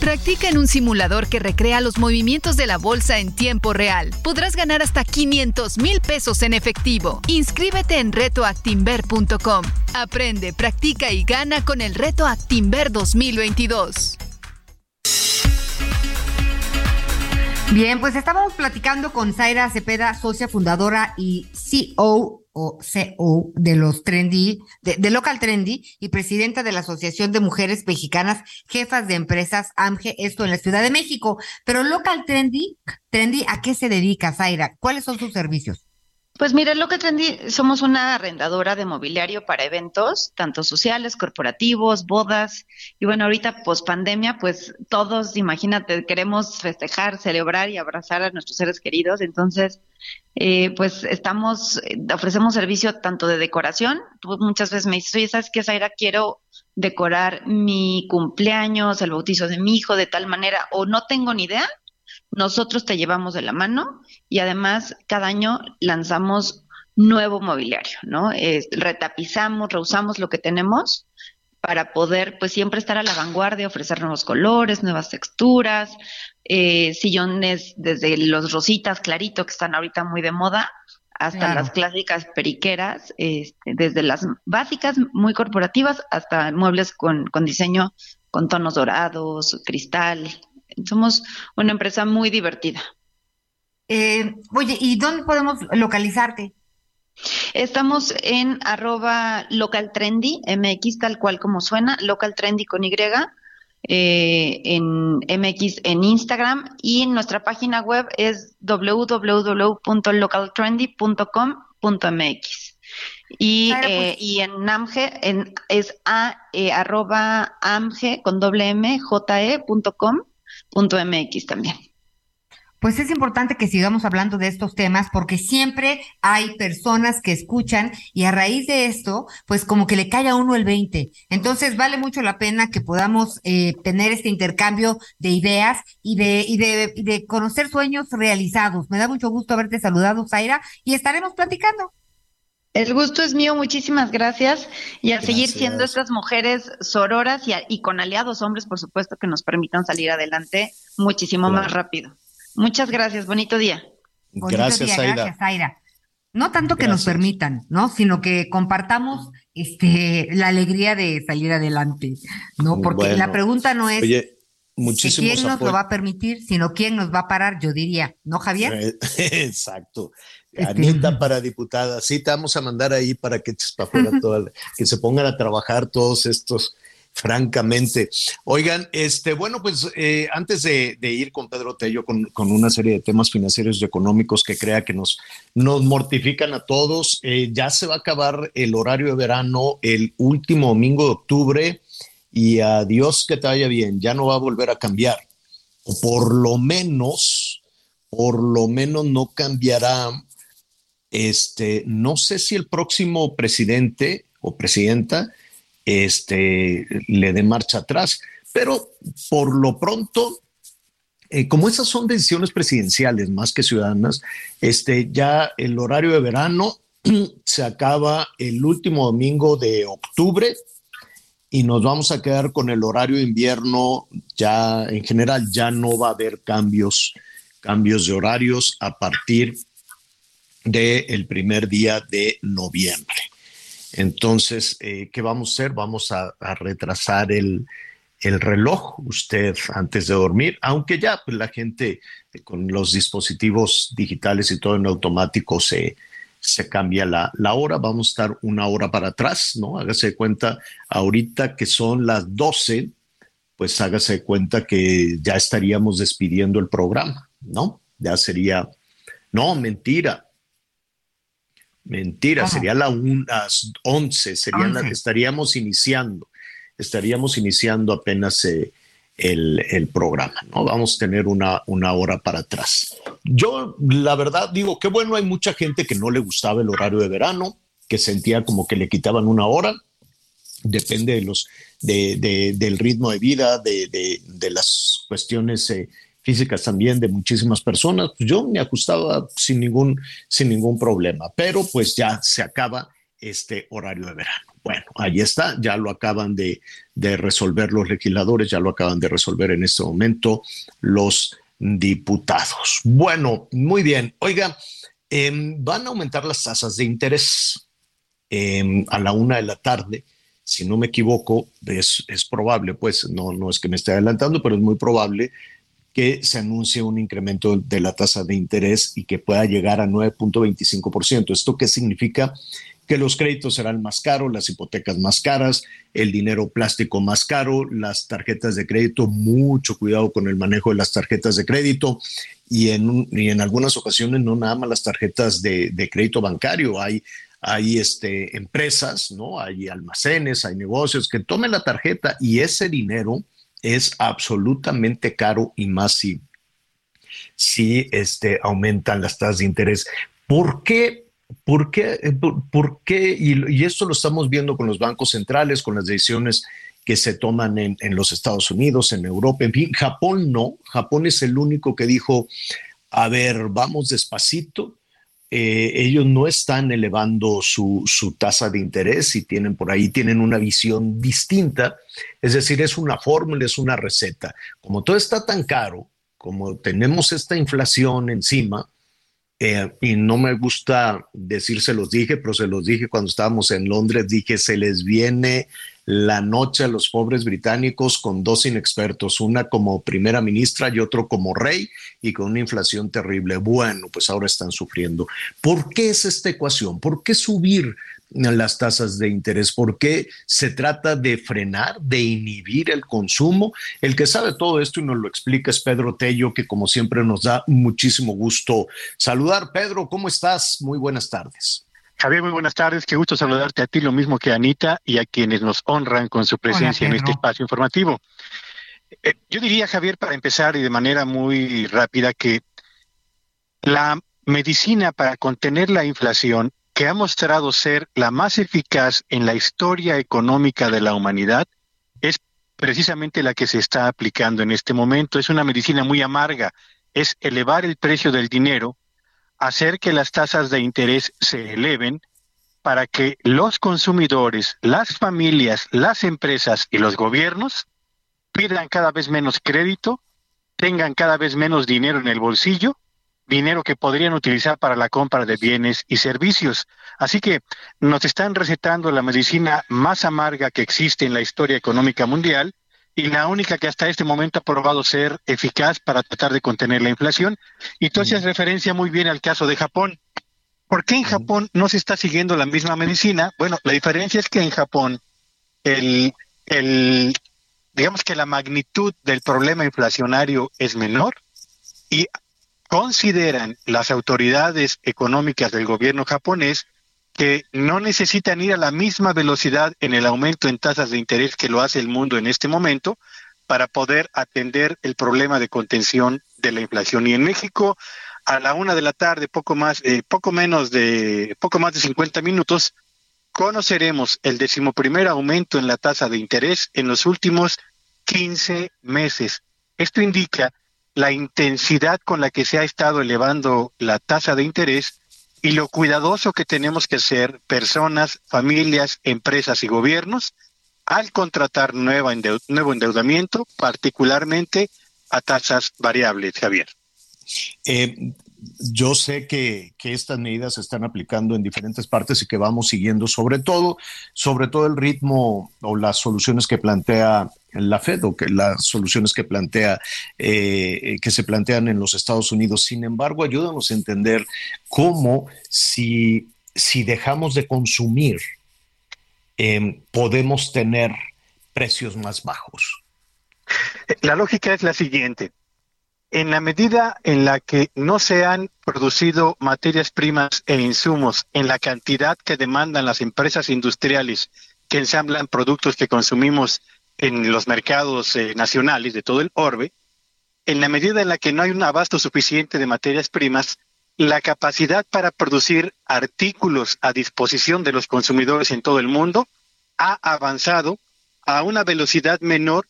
Practica en un simulador que recrea los movimientos de la bolsa en tiempo real. Podrás ganar hasta 500 mil pesos en efectivo. Inscríbete en retoactimber.com. Aprende, practica y gana con el Reto Actimber 2022. Bien, pues estábamos platicando con Zaira Cepeda, socia fundadora y CEO o CEO de los Trendy, de, Local Trendy y presidenta de la Asociación de Mujeres Mexicanas Jefas de Empresas AMGE, esto en la Ciudad de México. Pero Local Trendy, Trendy, ¿a qué se dedica, Zaira? ¿Cuáles son sus servicios? Pues mira, lo que Trendy somos una arrendadora de mobiliario para eventos, tanto sociales, corporativos, bodas. Y bueno, ahorita post pandemia, pues todos, imagínate, queremos festejar, celebrar y abrazar a nuestros seres queridos. Entonces, eh, pues estamos, eh, ofrecemos servicio tanto de decoración. Tú muchas veces me dices, oye, ¿sabes qué, Zaira? Quiero decorar mi cumpleaños, el bautizo de mi hijo de tal manera, o no tengo ni idea nosotros te llevamos de la mano y además cada año lanzamos nuevo mobiliario, ¿no? retapizamos, reusamos lo que tenemos para poder pues siempre estar a la vanguardia, ofrecer nuevos colores, nuevas texturas, eh, sillones desde los rositas clarito que están ahorita muy de moda hasta las clásicas periqueras, este, desde las básicas muy corporativas hasta muebles con, con diseño con tonos dorados, cristal, somos una empresa muy divertida. Eh, oye, ¿y dónde podemos localizarte? Estamos en arroba localtrendy, MX, tal cual como suena, localtrendy con Y, eh, en MX en Instagram y en nuestra página web es www.localtrendy.com.mx. Y, eh, y en AMGE en, es a, arroba AMGE con doble M, JE.com punto MX también. Pues es importante que sigamos hablando de estos temas porque siempre hay personas que escuchan y a raíz de esto, pues como que le cae a uno el 20. Entonces vale mucho la pena que podamos eh, tener este intercambio de ideas y de, y de, y de conocer sueños realizados. Me da mucho gusto haberte saludado, Zaira, y estaremos platicando. El gusto es mío, muchísimas gracias. Y a seguir siendo estas mujeres sororas y, con aliados hombres, por supuesto, que nos permitan salir adelante muchísimo más rápido. Muchas gracias, bonito día. gracias, Aida. No tanto que nos permitan, ¿no? Sino que compartamos este la alegría de salir adelante, ¿no? Porque la pregunta no es Oye, quién nos lo va a permitir, sino quién nos va a parar, yo diría, ¿no, Javier? Eh, exacto. Anita para diputada, sí, te vamos a mandar ahí para que para que se pongan a trabajar todos estos francamente. Oigan, este, bueno, pues eh, antes de, ir con Pedro Tello con, una serie de temas financieros y económicos que crea que nos, nos mortifican a todos, eh, ya se va a acabar el horario de verano el último domingo de octubre y adiós que te vaya bien, ya no va a volver a cambiar, o por lo menos, por lo menos no cambiará. Este, no sé si el próximo presidente o presidenta este, le dé marcha atrás. Pero por lo pronto, eh, como esas son decisiones presidenciales más que ciudadanas, este, ya el horario de verano se acaba el último domingo de octubre y nos vamos a quedar con el horario de invierno. Ya en general ya no va a haber cambios, cambios de horarios a partir del primer día de noviembre. Entonces, eh, ¿qué vamos a hacer? Vamos a, retrasar el, reloj usted antes de dormir, aunque ya pues, la gente eh, con los dispositivos digitales y todo en automático se, se cambia la, la, hora, vamos a estar una hora para atrás, ¿no? Hágase cuenta, ahorita que son las 12, pues hágase cuenta que ya estaríamos despidiendo el programa, ¿no? Ya sería, no, mentira, Mentira, sería la las 11, sería la que estaríamos iniciando, estaríamos iniciando apenas eh, el, programa, ¿no? Vamos a tener una, una hora para atrás. Yo, la verdad, digo, qué bueno, hay mucha gente que no le gustaba el horario de verano, que sentía como que le quitaban una hora, depende de los, de, del ritmo de vida, de, las cuestiones eh, físicas también de muchísimas personas, pues yo me ajustaba sin ningún, sin ningún problema, pero pues ya se acaba este horario de verano. Bueno, ahí está, ya lo acaban de, resolver los legisladores, ya lo acaban de resolver en este momento los diputados. Bueno, muy bien. Oiga, em, van a aumentar las tasas de interés em, a la una de la tarde. Si no me equivoco, es, es probable, pues no, no es que me esté adelantando, pero es muy probable que se anuncie un incremento de la tasa de interés y que pueda llegar a 9.25%. ¿Esto qué significa? Que los créditos serán más caros, las hipotecas más caras, el dinero plástico más caro, las tarjetas de crédito, mucho cuidado con el manejo de las tarjetas de crédito y en, en algunas ocasiones no nada más las tarjetas de, de crédito bancario, hay hay este, empresas, ¿no? Hay almacenes, hay negocios que tomen la tarjeta y ese dinero es absolutamente caro y más si, si este, aumentan las tasas de interés. ¿Por qué? ¿Por qué? ¿Por, qué? Y, esto lo estamos viendo con los bancos centrales, con las decisiones que se toman en, en, los Estados Unidos, en Europa, en fin, Japón no, Japón es el único que dijo, a ver, vamos despacito, eh, ellos no están elevando su, tasa de interés y tienen por ahí, tienen una visión distinta. Es decir, es una fórmula, es una receta. Como todo está tan caro, como tenemos esta inflación encima, eh, y no me gusta decir se los dije, pero se los dije cuando estábamos en Londres, dije, se les viene la noche a los pobres británicos con dos inexpertos, una como primera ministra y otro como rey y con una inflación terrible. Bueno, pues ahora están sufriendo. ¿Por qué es esta ecuación? ¿Por qué subir las tasas de interés? ¿Por qué se trata de frenar, de inhibir el consumo? El que sabe todo esto y nos lo explica es Pedro Tello, que como siempre nos da muchísimo gusto saludar. Pedro, ¿cómo estás? Muy buenas tardes. Javier, muy buenas tardes. Qué gusto saludarte a ti, lo mismo que a Anita y a quienes nos honran con su presencia en este espacio informativo. Eh, yo diría, Javier, para empezar y de manera muy rápida, que la medicina para contener la inflación, que ha mostrado ser la más eficaz en la historia económica de la humanidad, es precisamente la que se está aplicando en este momento. Es una medicina muy amarga, es elevar el precio del dinero hacer que las tasas de interés se eleven para que los consumidores, las familias, las empresas y los gobiernos pidan cada vez menos crédito, tengan cada vez menos dinero en el bolsillo, dinero que podrían utilizar para la compra de bienes y servicios. Así que nos están recetando la medicina más amarga que existe en la historia económica mundial y la única que hasta este momento ha probado ser eficaz para tratar de contener la inflación. Y tú hacías referencia muy bien al caso de Japón. ¿Por qué en Japón no se está siguiendo la misma medicina? Bueno, la diferencia es que en Japón el, el, digamos que la magnitud del problema inflacionario es menor y consideran las autoridades económicas del gobierno japonés que no necesitan ir a la misma velocidad en el aumento en tasas de interés que lo hace el mundo en este momento para poder atender el problema de contención de la inflación. Y en México, a la una de la tarde, poco más, eh, poco menos de, poco más de 50 minutos, conoceremos el decimoprimer aumento en la tasa de interés en los últimos 15 meses. Esto indica la intensidad con la que se ha estado elevando la tasa de interés y lo cuidadoso que tenemos que ser personas, familias, empresas y gobiernos al contratar nueva nuevo endeudamiento, particularmente a tasas variables, Javier. Eh, yo sé que, estas medidas se están aplicando en diferentes partes y que vamos siguiendo sobre todo, sobre todo el ritmo o las soluciones que plantea la Fed o que las soluciones que plantea eh, que se plantean en los Estados Unidos. Sin embargo, ayúdanos a entender cómo si, si dejamos de consumir em, podemos tener precios más bajos. La lógica es la siguiente en la medida en la que no se han producido materias primas e insumos en la cantidad que demandan las empresas industriales que ensamblan productos que consumimos en los mercados eh, nacionales de todo el orbe, en la medida en la que no hay un abasto suficiente de materias primas, la capacidad para producir artículos a disposición de los consumidores en todo el mundo ha avanzado a una velocidad menor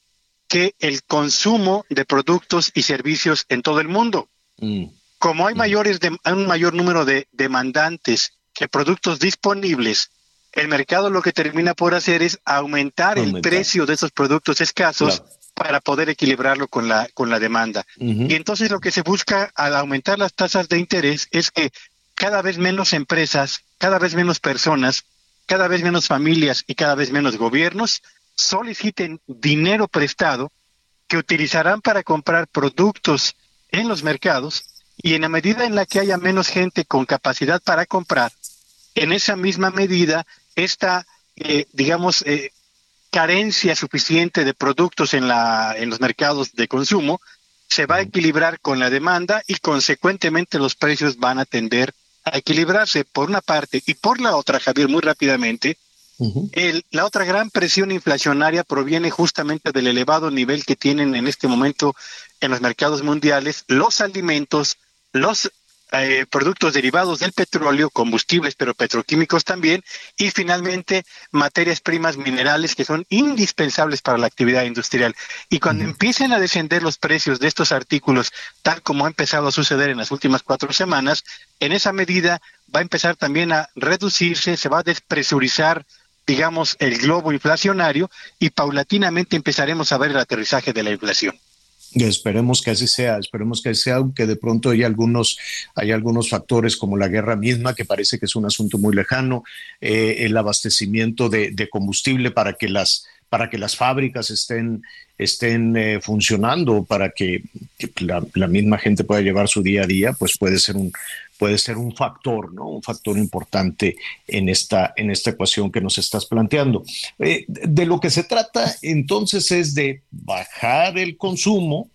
que el consumo de productos y servicios en todo el mundo. Mm. Como hay mm. mayores de, un mayor número de demandantes que productos disponibles, el mercado lo que termina por hacer es aumentar, el precio de esos productos escasos para poder equilibrarlo con la, con la demanda. Y entonces lo que se busca al aumentar las tasas de interés es que cada vez menos empresas, cada vez menos personas, cada vez menos familias y cada vez menos gobiernos soliciten dinero prestado que utilizarán para comprar productos en los mercados y en la medida en la que haya menos gente con capacidad para comprar, en esa misma medida esta, eh, digamos, eh, carencia suficiente de productos en, la, en los mercados de consumo se va a equilibrar con la demanda y consecuentemente los precios van a tender a equilibrarse por una parte y por la otra, Javier, muy rápidamente, la otra gran presión inflacionaria proviene justamente del elevado nivel que tienen en este momento en los mercados mundiales los alimentos, los eh, productos derivados del petróleo, combustibles, pero petroquímicos también, y finalmente materias primas minerales que son indispensables para la actividad industrial. Y cuando empiecen a descender los precios de estos artículos, tal como ha empezado a suceder en las últimas cuatro semanas, en esa medida va a empezar también a reducirse, se va a despresurizar digamos, el globo inflacionario y paulatinamente empezaremos a ver el aterrizaje de la inflación. Esperemos que así sea, esperemos que así sea, aunque de pronto hay algunos, hay algunos factores como la guerra misma, que parece que es un asunto muy lejano, eh, el abastecimiento de, combustible para que las, para que las fábricas estén, estén eh, funcionando, para que, la, misma gente pueda llevar su día a día, pues puede ser un, puede ser un factor, ¿no? Un factor importante en esta, en esta ecuación que nos estás planteando. Eh, de lo que se trata entonces es de bajar el consumo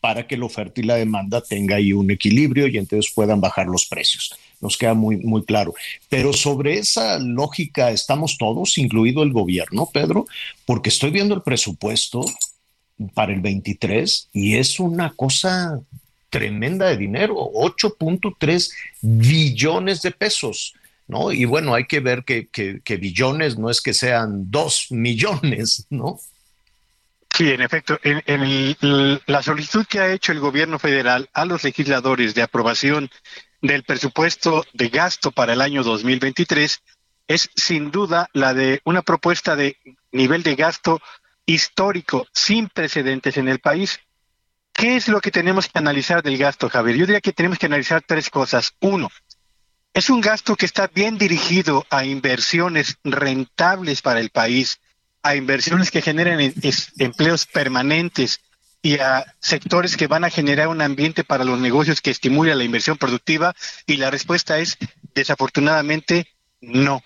para que la oferta y la demanda tenga ahí un equilibrio y entonces puedan bajar los precios. Nos queda muy, muy claro. Pero sobre esa lógica estamos todos, incluido el gobierno, Pedro, porque estoy viendo el presupuesto para el 23 y es una cosa tremenda de dinero, 8.3 billones de pesos. ¿No? Y bueno, hay que ver que, billones no es que sean dos millones, ¿no? Sí, en efecto, en, la solicitud que ha hecho el gobierno federal a los legisladores de aprobación del presupuesto de gasto para el año 2023 es sin duda la de una propuesta de nivel de gasto histórico sin precedentes en el país. ¿Qué es lo que tenemos que analizar del gasto, Javier? Yo diría que tenemos que analizar tres cosas. Uno, es un gasto que está bien dirigido a inversiones rentables para el país, a inversiones que generen empleos permanentes y a sectores que van a generar un ambiente para los negocios que estimule la inversión productiva? Y la respuesta es, desafortunadamente, no.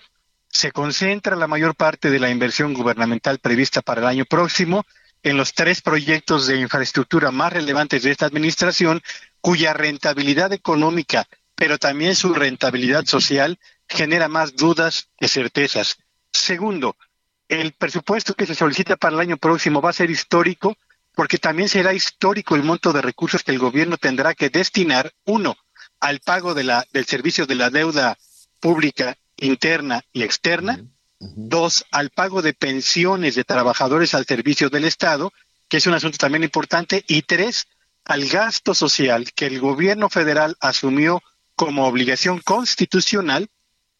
se concentra la mayor parte de la inversión gubernamental prevista para el año próximo en los tres proyectos de infraestructura más relevantes de esta administración, cuya rentabilidad económica, pero también su rentabilidad social, genera más dudas que certezas. Segundo, el presupuesto que se solicita para el año próximo va a ser histórico porque también será histórico el monto de recursos que el gobierno tendrá que destinar, uno, al pago de la, del servicio de la deuda pública interna y externa, dos, al pago de pensiones de trabajadores al servicio del Estado, que es un asunto también importante, y tres, al gasto social que el gobierno federal asumió como obligación constitucional,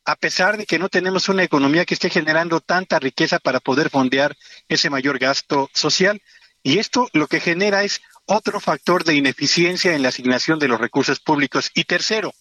a pesar de que no tenemos una economía que esté generando tanta riqueza para poder fondear ese mayor gasto social. Y esto lo que genera es otro factor de ineficiencia en la asignación de los recursos públicos. Y tercero,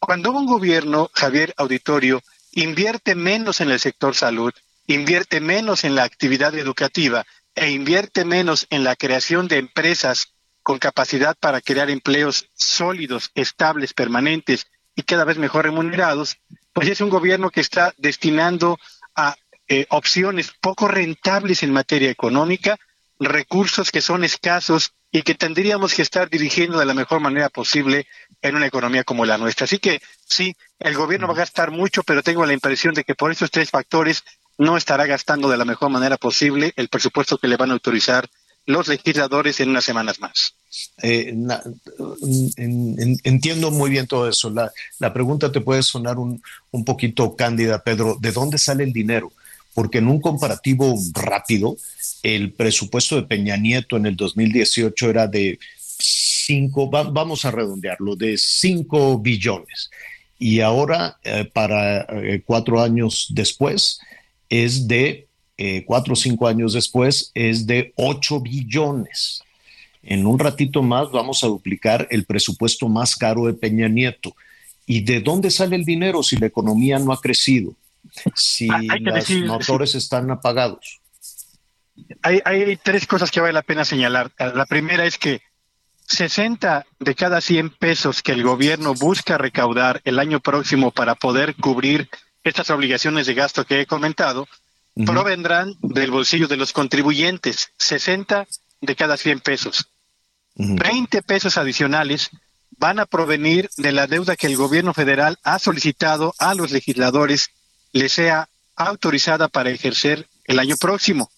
cuando un gobierno, Javier Auditorio, invierte menos en el sector salud, invierte menos en la actividad educativa e invierte menos en la creación de empresas con capacidad para crear empleos sólidos, estables, permanentes y cada vez mejor remunerados, pues es un gobierno que está destinando a eh, opciones poco rentables en materia económica, recursos que son escasos y que tendríamos que estar dirigiendo de la mejor manera posible en una economía como la nuestra. Así que sí, el gobierno va a gastar mucho, pero tengo la impresión de que por esos tres factores no estará gastando de la mejor manera posible el presupuesto que le van a autorizar los legisladores en unas semanas más. Eh, entiendo muy bien todo eso. La, la pregunta te puede sonar un, un, poquito cándida, Pedro. ¿De dónde sale el dinero? Porque en un comparativo rápido, el presupuesto de Peña Nieto en el 2018 era de 5, vamos a redondearlo, de 5 billones. Y ahora, eh, para eh, cuatro años después, es de, eh, cuatro o cinco años después, es de 8 billones. En un ratito más vamos a duplicar el presupuesto más caro de Peña Nieto. ¿Y de dónde sale el dinero si la economía no ha crecido? Si los motores están apagados hay, tres cosas que vale la pena señalar. La primera es que 60 de cada 100 pesos que el gobierno busca recaudar el año próximo para poder cubrir estas obligaciones de gasto que he comentado, provendrán del bolsillo de los contribuyentes. 60 de cada 100 pesos. 20 pesos adicionales van a provenir de la deuda que el gobierno federal ha solicitado a los legisladores le sea autorizada para ejercer el año próximo.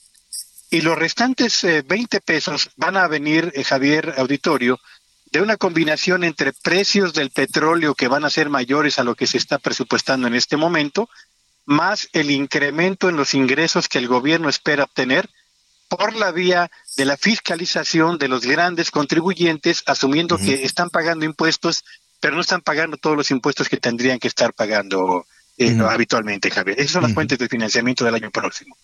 Y los restantes 20 eh, pesos van a venir, eh, Javier Auditorio, de una combinación entre precios del petróleo que van a ser mayores a lo que se está presupuestando en este momento, más el incremento en los ingresos que el gobierno espera obtener por la vía de la fiscalización de los grandes contribuyentes, asumiendo que están pagando impuestos, pero no están pagando todos los impuestos que tendrían que estar pagando eh, habitualmente, Javier. Esas son las fuentes de financiamiento del año próximo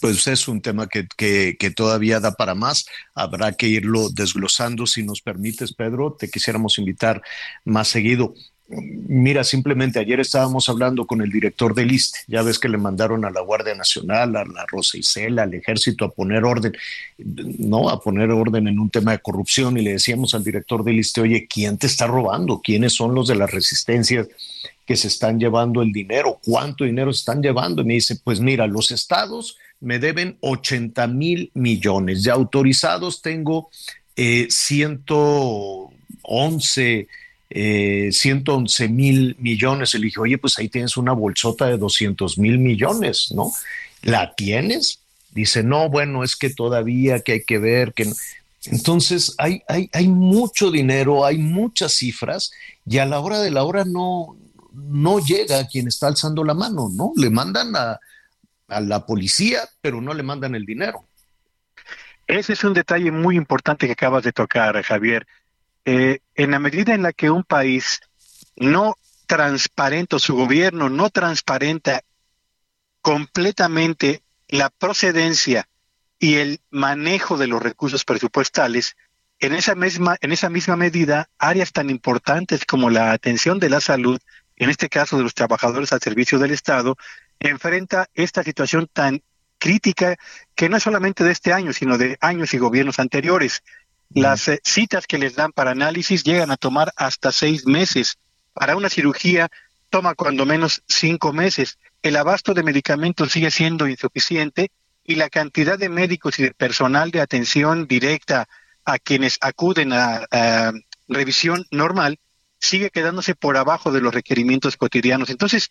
pues es un tema que, que, todavía da para más. Habrá que irlo desglosando. Si nos permites, Pedro, te quisiéramos invitar más seguido. Mira, simplemente ayer estábamos hablando con el director del ISTE, ya ves que le mandaron a la Guardia Nacional, a la Rosa Isela, al Ejército a poner orden, no, a poner orden en un tema de corrupción y le decíamos al director del ISTE, oye, ¿quién te está robando? ¿Quiénes son los de las resistencias que se están llevando el dinero? ¿Cuánto dinero se están llevando? Y me dice, pues mira, los estados me deben 80 mil millones. Ya autorizados tengo eh, 111, eh, 111 mil millones. Y le dije, oye, pues ahí tienes una bolsota de 200 mil millones, ¿no? ¿La tienes? Dice, no, bueno, es que todavía que hay que ver que... Entonces, hay, hay, hay mucho dinero, hay muchas cifras y a la hora de la hora no, no llega quien está alzando la mano, ¿no? Le mandan a, a la policía, pero no le mandan el dinero. Ese es un detalle muy importante que acabas de tocar, Javier. Eh, en la medida en la que un país no transparenta, su gobierno no transparenta completamente la procedencia y el manejo de los recursos presupuestales, en esa misma, en esa misma medida, áreas tan importantes como la atención de la salud, en este caso de los trabajadores al servicio del Estado, enfrenta esta situación tan crítica que no es solamente de este año, sino de años y gobiernos anteriores. Las eh, citas que les dan para análisis llegan a tomar hasta seis meses. Para una cirugía toma cuando menos cinco meses. El abasto de medicamentos sigue siendo insuficiente y la cantidad de médicos y de personal de atención directa a quienes acuden a, revisión normal sigue quedándose por abajo de los requerimientos cotidianos. Entonces,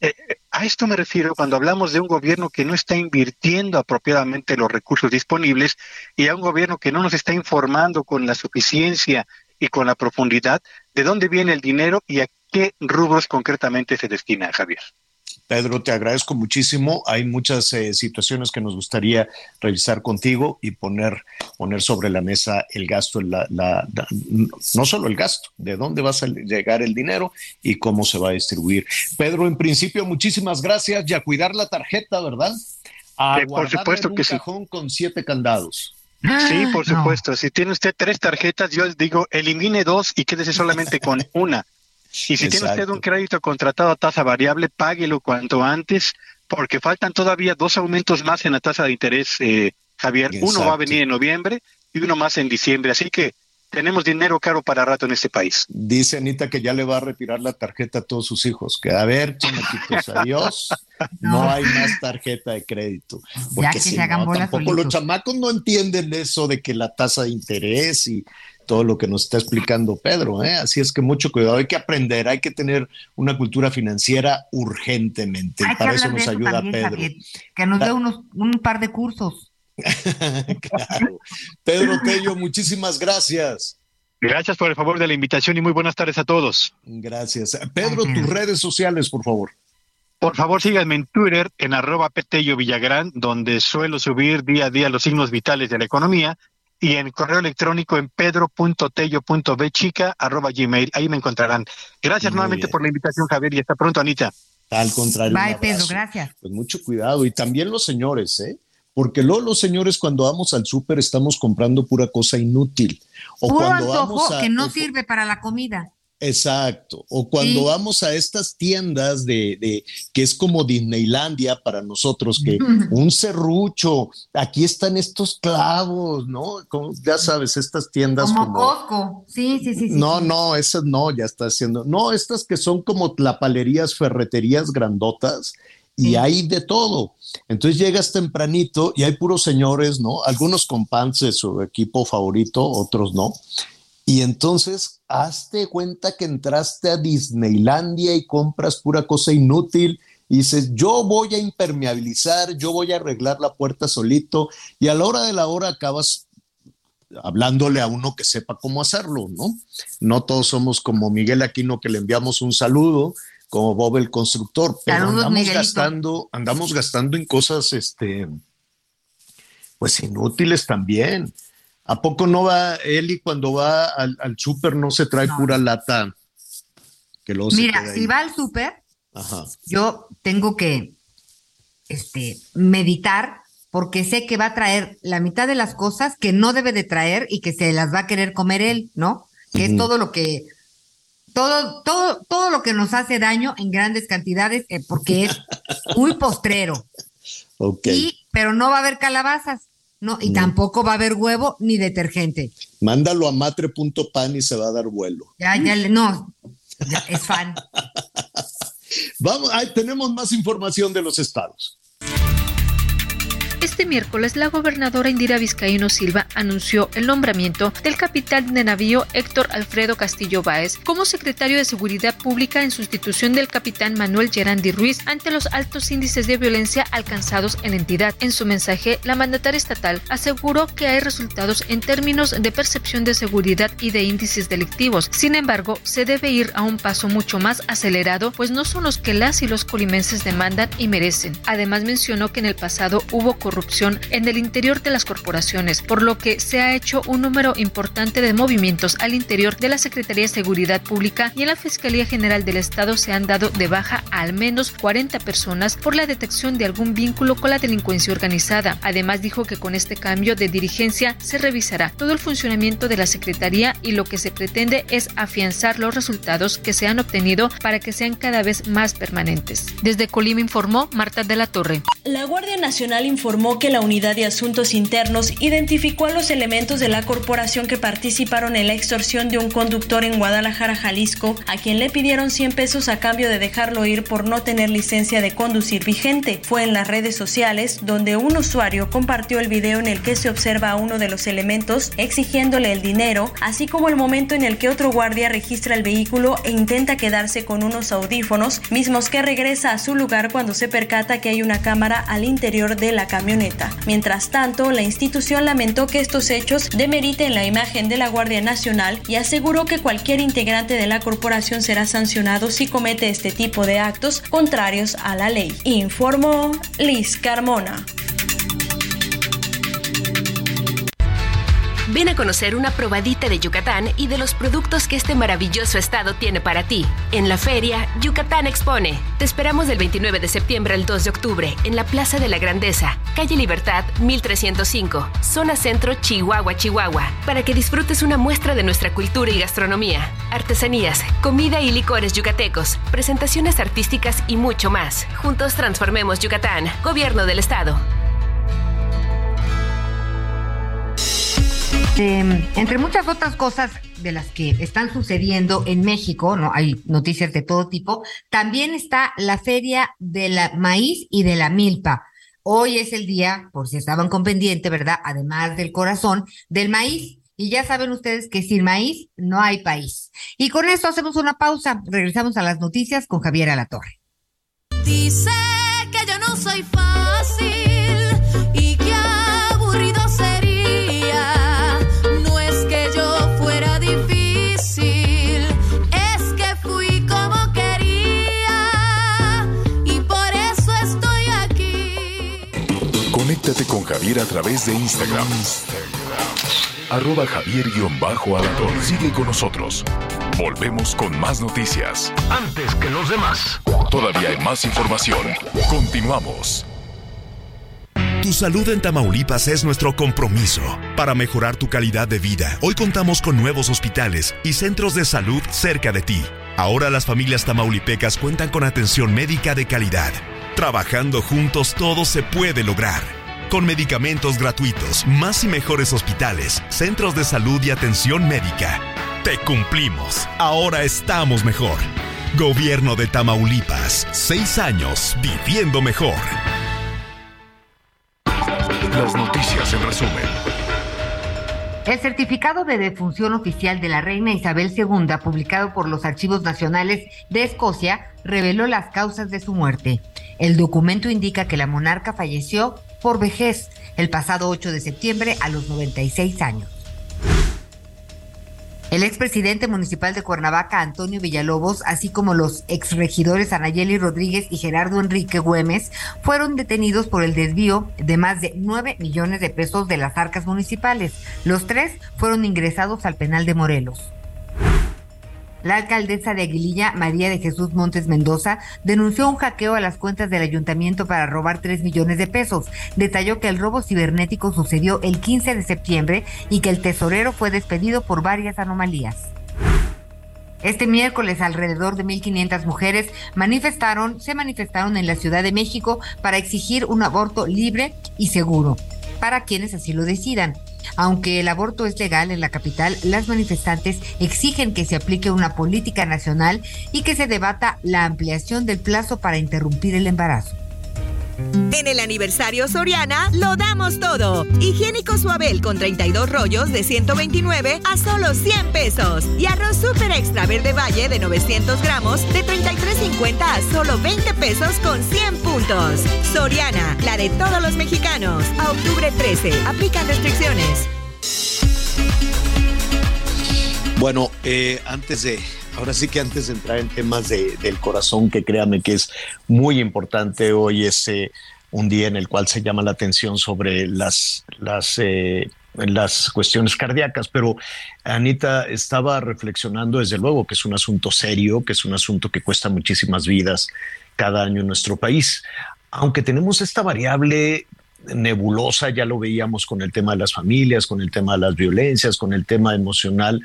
eh, a esto me refiero cuando hablamos de un gobierno que no está invirtiendo apropiadamente los recursos disponibles y a un gobierno que no nos está informando con la suficiencia y con la profundidad de dónde viene el dinero y a qué rubros concretamente se destina, Javier. Pedro, te agradezco muchísimo. Hay muchas eh, situaciones que nos gustaría revisar contigo y poner, poner sobre la mesa el gasto, la, no solo el gasto, de dónde va a llegar el dinero y cómo se va a distribuir. Pedro, en principio, muchísimas gracias y a cuidar la tarjeta, ¿verdad? A eh, por supuesto en un que cajón con siete candados. Sí, por supuesto. Si tiene usted tres tarjetas, yo les digo, elimine dos y quédese solamente con una. Y si tiene usted un crédito contratado a tasa variable, páguelo cuanto antes, porque faltan todavía dos aumentos más en la tasa de interés, eh, Javier. Uno va a venir en noviembre y uno más en diciembre. Así que tenemos dinero caro para rato en este país. Dice Anita que ya le va a retirar la tarjeta a todos sus hijos. Que a ver, chamaquitos, adiós. No. hay más tarjeta de crédito. Porque si no, tampoco los chamacos no entienden eso de que la tasa de interés y todo lo que nos está explicando Pedro. ¿eh? Así es que mucho cuidado, hay que aprender, hay que tener una cultura financiera urgentemente. para eso nos ayuda Pedro. que nos dé unos, un par de cursos. claro. Pedro Tello, muchísimas gracias. Gracias por el favor de la invitación y muy buenas tardes a todos. Gracias. Pedro, tus redes sociales, por favor. Por favor, síganme en Twitter en arroba Petello Villagrán, donde suelo subir día a día los signos vitales de la economía y en correo electrónico en pedro.tello.bchica.gmail. Ahí me encontrarán. Gracias nuevamente por la invitación, Javier, y hasta pronto, Anita. Al contrario. Bye, Pedro, gracias. Pues mucho cuidado. Y también los señores, ¿eh? Porque luego los señores cuando vamos al súper estamos comprando pura cosa inútil. O cuando vamos a, que no sirve para la comida. Exacto. O cuando vamos a estas tiendas de, de, que es como Disneylandia para nosotros, que un serrucho, aquí están estos clavos, ¿no? Como, ya sabes, estas tiendas como, Costco. Sí, sí, sí, No, no, esas no, ya está haciendo. No, estas que son como tlapalerías, ferreterías grandotas y hay de todo. Entonces llegas tempranito y hay puros señores, ¿no? Algunos con pants de su equipo favorito, otros no. Y entonces, hazte cuenta que entraste a Disneylandia y compras pura cosa inútil y dices, yo voy a impermeabilizar, yo voy a arreglar la puerta solito y a la hora de la hora acabas hablándole a uno que sepa cómo hacerlo, ¿no? No todos somos como Miguel Aquino que le enviamos un saludo, como Bob el constructor, pero andamos gastando, andamos gastando en cosas este pues inútiles también. ¿A poco no va Eli cuando va al, al súper no se trae pura lata? Que Mira, si va al súper, yo tengo que este, meditar porque sé que va a traer la mitad de las cosas que no debe de traer y que se las va a querer comer él, ¿no? Que es todo lo que todo, todo, todo lo que nos hace daño en grandes cantidades, eh, porque es muy postrero. Okay. pero no va a haber calabazas. No, y tampoco va a haber huevo ni detergente. Mándalo a matre.pan y se va a dar vuelo. Ya, ya, no, es fan. Vamos, ahí tenemos más información de los estados. Este miércoles, la gobernadora Indira Vizcaíno Silva anunció el nombramiento del capitán de navío Héctor Alfredo Castillo Báez como secretario de Seguridad Pública en sustitución del capitán Manuel Gerandi Ruiz ante los altos índices de violencia alcanzados en la entidad. En su mensaje, la mandataria estatal aseguró que hay resultados en términos de percepción de seguridad y de índices delictivos. Sin embargo, se debe ir a un paso mucho más acelerado, pues no son los que las y los colimenses demandan y merecen. Además, mencionó que en el pasado hubo en el interior de las corporaciones, por lo que se ha hecho un número importante de movimientos al interior de la Secretaría de Seguridad Pública y en la Fiscalía General del Estado se han dado de baja a al menos 40 personas por la detección de algún vínculo con la delincuencia organizada. Además dijo que con este cambio de dirigencia se revisará todo el funcionamiento de la Secretaría y lo que se pretende es afianzar los resultados que se han obtenido para que sean cada vez más permanentes. Desde Colima informó Marta de la Torre. La Guardia Nacional informó que la Unidad de Asuntos Internos identificó a los elementos de la corporación que participaron en la extorsión de un conductor en Guadalajara, Jalisco, a quien le pidieron 100 pesos a cambio de dejarlo ir por no tener licencia de conducir vigente. Fue en las redes sociales donde un usuario compartió el video en el que se observa a uno de los elementos exigiéndole el dinero, así como el momento en el que otro guardia registra el vehículo e intenta quedarse con unos audífonos, mismos que regresa a su lugar cuando se percata que hay una cámara al interior de la camioneta. Mientras tanto, la institución lamentó que estos hechos demeriten la imagen de la Guardia Nacional y aseguró que cualquier integrante de la corporación será sancionado si comete este tipo de actos contrarios a la ley. Informó Liz Carmona. Ven a conocer una probadita de Yucatán y de los productos que este maravilloso estado tiene para ti. En la feria, Yucatán Expone. Te esperamos del 29 de septiembre al 2 de octubre en la Plaza de la Grandeza, calle Libertad 1305, zona centro Chihuahua, Chihuahua, para que disfrutes una muestra de nuestra cultura y gastronomía, artesanías, comida y licores yucatecos, presentaciones artísticas y mucho más. Juntos transformemos Yucatán, Gobierno del Estado. Entre muchas otras cosas de las que están sucediendo en México, no hay noticias de todo tipo, también está la feria de la maíz y de la milpa. Hoy es el día, por si estaban con pendiente, ¿verdad? Además del corazón, del maíz. Y ya saben ustedes que sin maíz no hay país. Y con esto hacemos una pausa. Regresamos a las noticias con Javier Alatorre. Dice que yo no soy fácil Conéctate con Javier a través de Instagram. Arroba Javier-Alador. Sigue con nosotros. Volvemos con más noticias. Antes que los demás. Todavía hay más información. Continuamos. Tu salud en Tamaulipas es nuestro compromiso. Para mejorar tu calidad de vida, hoy contamos con nuevos hospitales y centros de salud cerca de ti. Ahora las familias tamaulipecas cuentan con atención médica de calidad. Trabajando juntos todo se puede lograr. Con medicamentos gratuitos, más y mejores hospitales, centros de salud y atención médica. Te cumplimos. Ahora estamos mejor. Gobierno de Tamaulipas. Seis años viviendo mejor. Las noticias en resumen. El certificado de defunción oficial de la reina Isabel II, publicado por los Archivos Nacionales de Escocia, reveló las causas de su muerte. El documento indica que la monarca falleció por vejez el pasado 8 de septiembre a los 96 años. El expresidente municipal de Cuernavaca, Antonio Villalobos, así como los exregidores Anayeli Rodríguez y Gerardo Enrique Güemes, fueron detenidos por el desvío de más de 9 millones de pesos de las arcas municipales. Los tres fueron ingresados al penal de Morelos. La alcaldesa de Aguililla, María de Jesús Montes Mendoza, denunció un hackeo a las cuentas del ayuntamiento para robar 3 millones de pesos. Detalló que el robo cibernético sucedió el 15 de septiembre y que el tesorero fue despedido por varias anomalías. Este miércoles alrededor de 1.500 mujeres manifestaron, se manifestaron en la Ciudad de México para exigir un aborto libre y seguro para quienes así lo decidan. Aunque el aborto es legal en la capital, las manifestantes exigen que se aplique una política nacional y que se debata la ampliación del plazo para interrumpir el embarazo. En el aniversario Soriana lo damos todo. Higiénico Suabel con 32 rollos de 129 a solo 100 pesos. Y arroz super extra verde valle de 900 gramos de 33.50 a solo 20 pesos con 100 puntos. Soriana, la de todos los mexicanos. A octubre 13. Aplican restricciones. Bueno, eh, antes de, ahora sí que antes de entrar en temas de- del corazón, que créame que es muy importante, hoy es eh, un día en el cual se llama la atención sobre las, las, eh, las cuestiones cardíacas, pero Anita estaba reflexionando desde luego que es un asunto serio, que es un asunto que cuesta muchísimas vidas cada año en nuestro país. Aunque tenemos esta variable nebulosa, ya lo veíamos con el tema de las familias, con el tema de las violencias, con el tema emocional,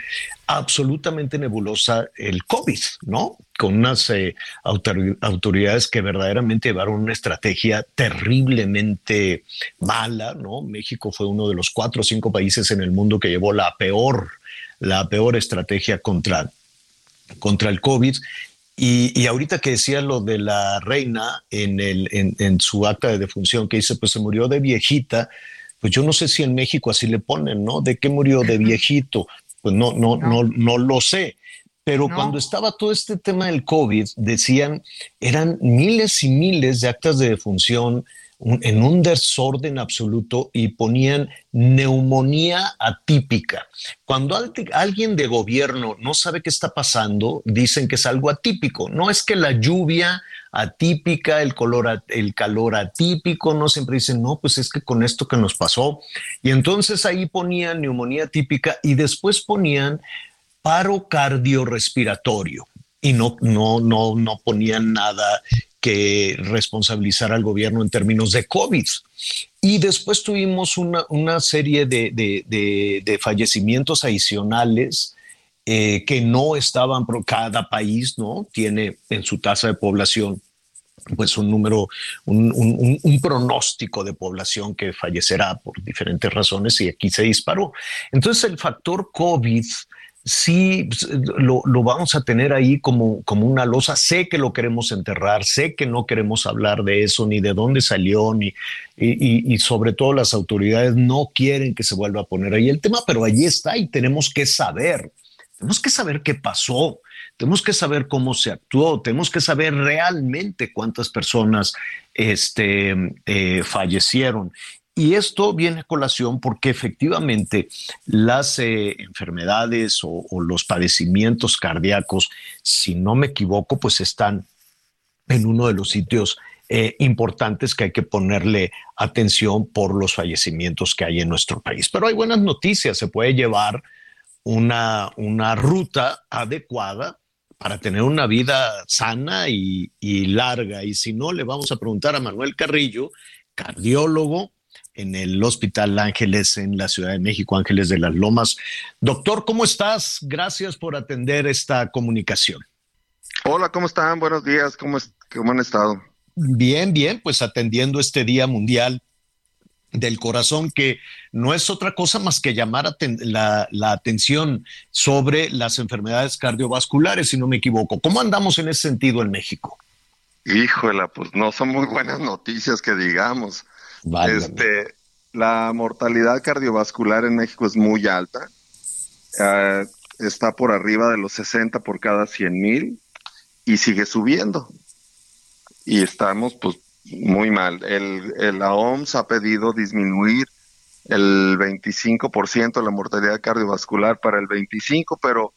absolutamente nebulosa el COVID, ¿no? Con unas eh, autoridades que verdaderamente llevaron una estrategia terriblemente mala, ¿no? México fue uno de los cuatro o cinco países en el mundo que llevó la peor, la peor estrategia contra, contra el COVID y, ahorita que decía lo de la reina en, el, en, su acta de defunción, que dice, pues se murió de viejita, pues yo no sé si en México así le ponen, ¿no? ¿De qué murió de viejito? Pues no, no, no, no lo sé. Pero cuando estaba todo este tema del COVID, decían, eran miles y miles de actas de defunción en un desorden absoluto y ponían neumonía atípica. Cuando alguien de gobierno no sabe qué está pasando, dicen que es algo atípico. No es que la lluvia atípica, el, color, el calor atípico, no siempre dicen, no, pues es que con esto que nos pasó. Y entonces ahí ponían neumonía atípica y después ponían paro cardiorrespiratorio y no, no, no, no ponían nada que responsabilizar al gobierno en términos de COVID. Y después tuvimos una, serie de, fallecimientos adicionales eh, que no estaban, cada país no tiene en su tasa de población pues un número, un, pronóstico de población que fallecerá por diferentes razones y aquí se disparó. Entonces el factor COVID sí pues, lo, vamos a tener ahí como, como una losa. Sé que lo queremos enterrar, sé que no queremos hablar de eso, ni de dónde salió, ni, y, sobre todo las autoridades no quieren que se vuelva a poner ahí el tema, pero allí está y tenemos que saber, tenemos que saber qué pasó. Tenemos que saber cómo se actuó, tenemos que saber realmente cuántas personas este, eh, fallecieron. Y esto viene a colación porque efectivamente las eh, enfermedades o, los padecimientos cardíacos, si no me equivoco, pues están en uno de los sitios eh, importantes que hay que ponerle atención por los fallecimientos que hay en nuestro país. Pero hay buenas noticias, se puede llevar una, una ruta adecuada para tener una vida sana y, y larga. Y si no, le vamos a preguntar a Manuel Carrillo, cardiólogo, en el Hospital Ángeles en la Ciudad de México, Ángeles de las Lomas. Doctor, ¿cómo estás? Gracias por atender esta comunicación. Hola, ¿cómo están? Buenos días, ¿cómo, cómo han estado? Bien, bien, pues atendiendo este Día Mundial del Corazón, que no es otra cosa más que llamar la, la, atención sobre las enfermedades cardiovasculares, si no me equivoco. ¿Cómo andamos en ese sentido en México? Híjole, pues no son muy buenas noticias que digamos. Este, la mortalidad cardiovascular en México es muy alta. Eh, está por arriba de los 60 por cada 100 mil y sigue subiendo. Y estamos pues muy mal. El, la OMS ha pedido disminuir el 25% de la mortalidad cardiovascular para el 25, pero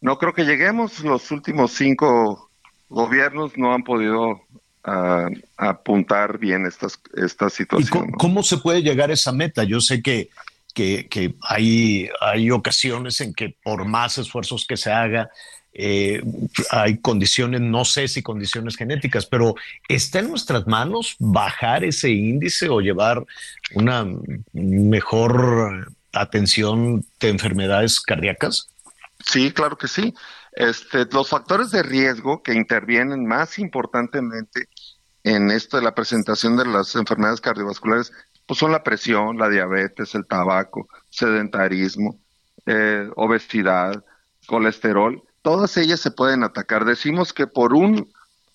no creo que lleguemos. Los últimos cinco gobiernos no han podido a, apuntar bien estas, esta situación. cómo, se puede llegar a esa meta? Yo sé que, que, hay, hay ocasiones en que por más esfuerzos que se haga, eh, hay condiciones, no sé si condiciones genéticas, pero ¿está en nuestras manos bajar ese índice o llevar una mejor atención de enfermedades cardíacas? Sí, claro que sí. Este, los factores de riesgo que intervienen más importantemente en esto de la presentación de las enfermedades cardiovasculares, pues son la presión, la diabetes, el tabaco, sedentarismo, eh, obesidad, colesterol, todas ellas se pueden atacar. Decimos que por un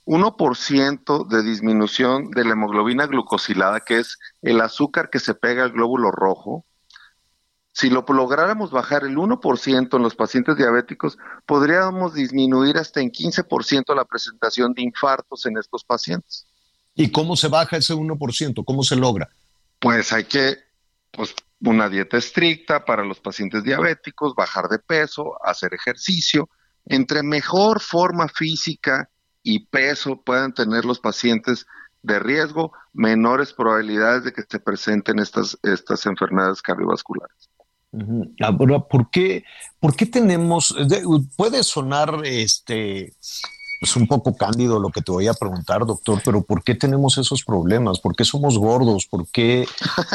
1% de disminución de la hemoglobina glucosilada, que es el azúcar que se pega al glóbulo rojo, si lo lográramos bajar el 1% en los pacientes diabéticos, podríamos disminuir hasta en 15% la presentación de infartos en estos pacientes. ¿Y cómo se baja ese 1%? ¿Cómo se logra? Pues hay que, pues, una dieta estricta para los pacientes diabéticos, bajar de peso, hacer ejercicio. Entre mejor forma física y peso puedan tener los pacientes de riesgo, menores probabilidades de que se presenten estas, estas enfermedades cardiovasculares. Ahora, ¿por qué, ¿por qué tenemos, puede sonar este, es un poco cándido lo que te voy a preguntar, doctor, pero ¿por qué tenemos esos problemas? ¿Por qué somos gordos? ¿Por qué,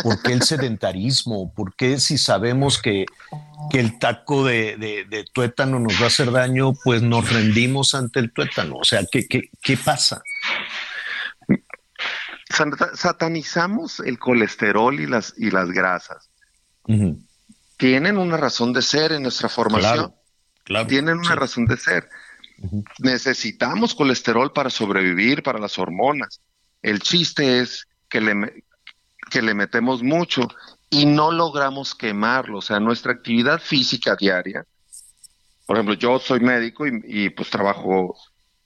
por qué el sedentarismo? ¿Por qué si sabemos que, que el taco de, de, tuétano nos va a hacer daño, pues nos rendimos ante el tuétano? O sea, ¿qué, qué, qué pasa? Satanizamos el colesterol y las, y las grasas. Tienen una razón de ser en nuestra formación. Claro, Tienen una razón de ser Necesitamos colesterol para sobrevivir, para las hormonas. El chiste es que le, que le metemos mucho y no logramos quemarlo. O sea, nuestra actividad física diaria, por ejemplo, yo soy médico y, pues trabajo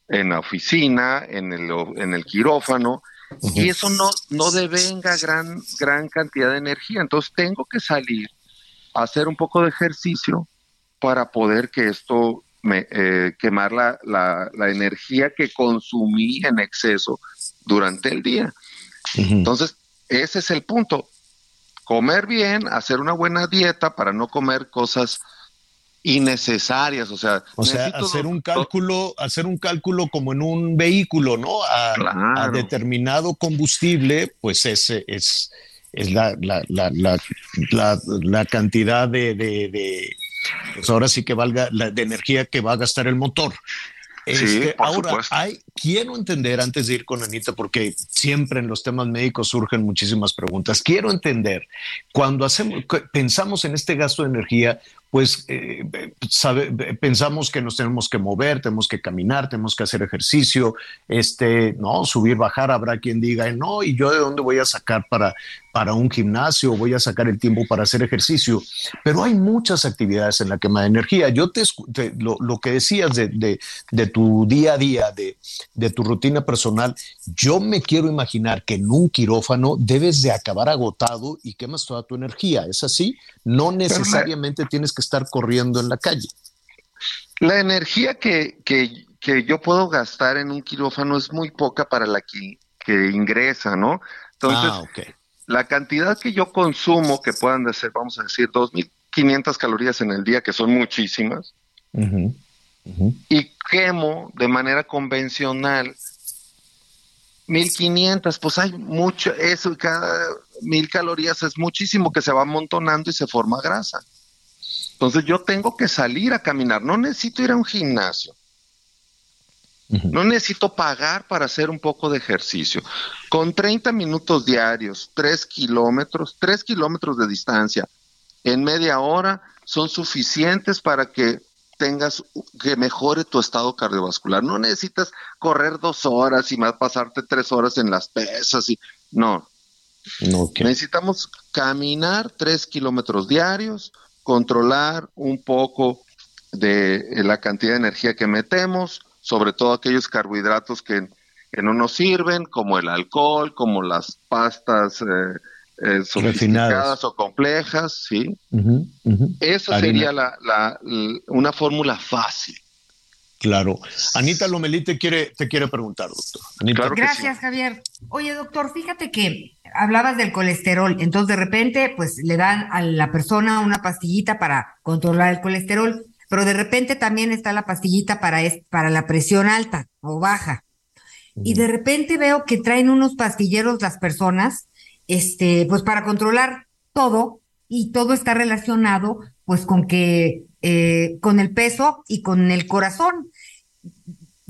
en la oficina, en el, en el quirófano, y eso no, no devenga gran, gran cantidad de energía. Entonces tengo que salir a hacer un poco de ejercicio para poder que esto me, eh, quemar la, la, energía que consumí en exceso durante el día. Entonces, ese es el punto. Comer bien, hacer una buena dieta para no comer cosas innecesarias, o sea, o sea, hacer un cálculo, hacer un cálculo como en un vehículo, ¿no? A, determinado combustible, pues ese es, es la, la, la, la cantidad de, de pues ahora sí que valga la de energía que va a gastar el motor. Este, ahora, hay, quiero entender antes de ir con Anita, porque siempre en los temas médicos surgen muchísimas preguntas. Quiero entender, cuando hacemos, pensamos en este gasto de energía, pues eh, sabe, pensamos que nos tenemos que mover, tenemos que caminar, tenemos que hacer ejercicio, este, no, subir, bajar, habrá quien diga, no, y yo de dónde voy a sacar para, para un gimnasio, voy a sacar el tiempo para hacer ejercicio, pero hay muchas actividades en la quema de energía. Yo te, lo, lo, que decías de, de, de, tu día a día, de, de tu rutina personal, yo me quiero imaginar que en un quirófano debes de acabar agotado y quemas toda tu energía, ¿es así? No necesariamente tienes que estar corriendo en la calle. La energía que, que, yo puedo gastar en un quirófano es muy poca para la que, que ingresa, ¿no? Entonces, ah, la cantidad que yo consumo, que puedan ser, vamos a decir, 2.500 calorías en el día, que son muchísimas, y quemo de manera convencional 1500, pues hay mucho, eso, cada mil calorías es muchísimo que se va amontonando y se forma grasa. Entonces yo tengo que salir a caminar, no necesito ir a un gimnasio. No necesito pagar para hacer un poco de ejercicio. Con 30 minutos diarios, 3 kilómetros, 3 kilómetros de distancia en media hora son suficientes para que tengas, que mejore tu estado cardiovascular. No necesitas correr dos horas y más pasarte tres horas en las pesas y no. Necesitamos caminar 3 kilómetros diarios, controlar un poco de eh, la cantidad de energía que metemos, sobre todo aquellos carbohidratos que, no nos sirven, como el alcohol, como las pastas eh, eh sofisticadas o complejas, ¿sí? Esa sería la, una fórmula fácil. Claro. Anita Lomelí te quiere, te quiere preguntar, doctor. Gracias, Javier. Oye, doctor, fíjate que hablabas del colesterol, entonces de repente, pues le dan a la persona una pastillita para controlar el colesterol, pero de repente también está la pastillita para, para la presión alta o baja. Y de repente veo que traen unos pastilleros las personas, este, pues para controlar todo, y todo está relacionado, pues con que eh, con el peso y con el corazón.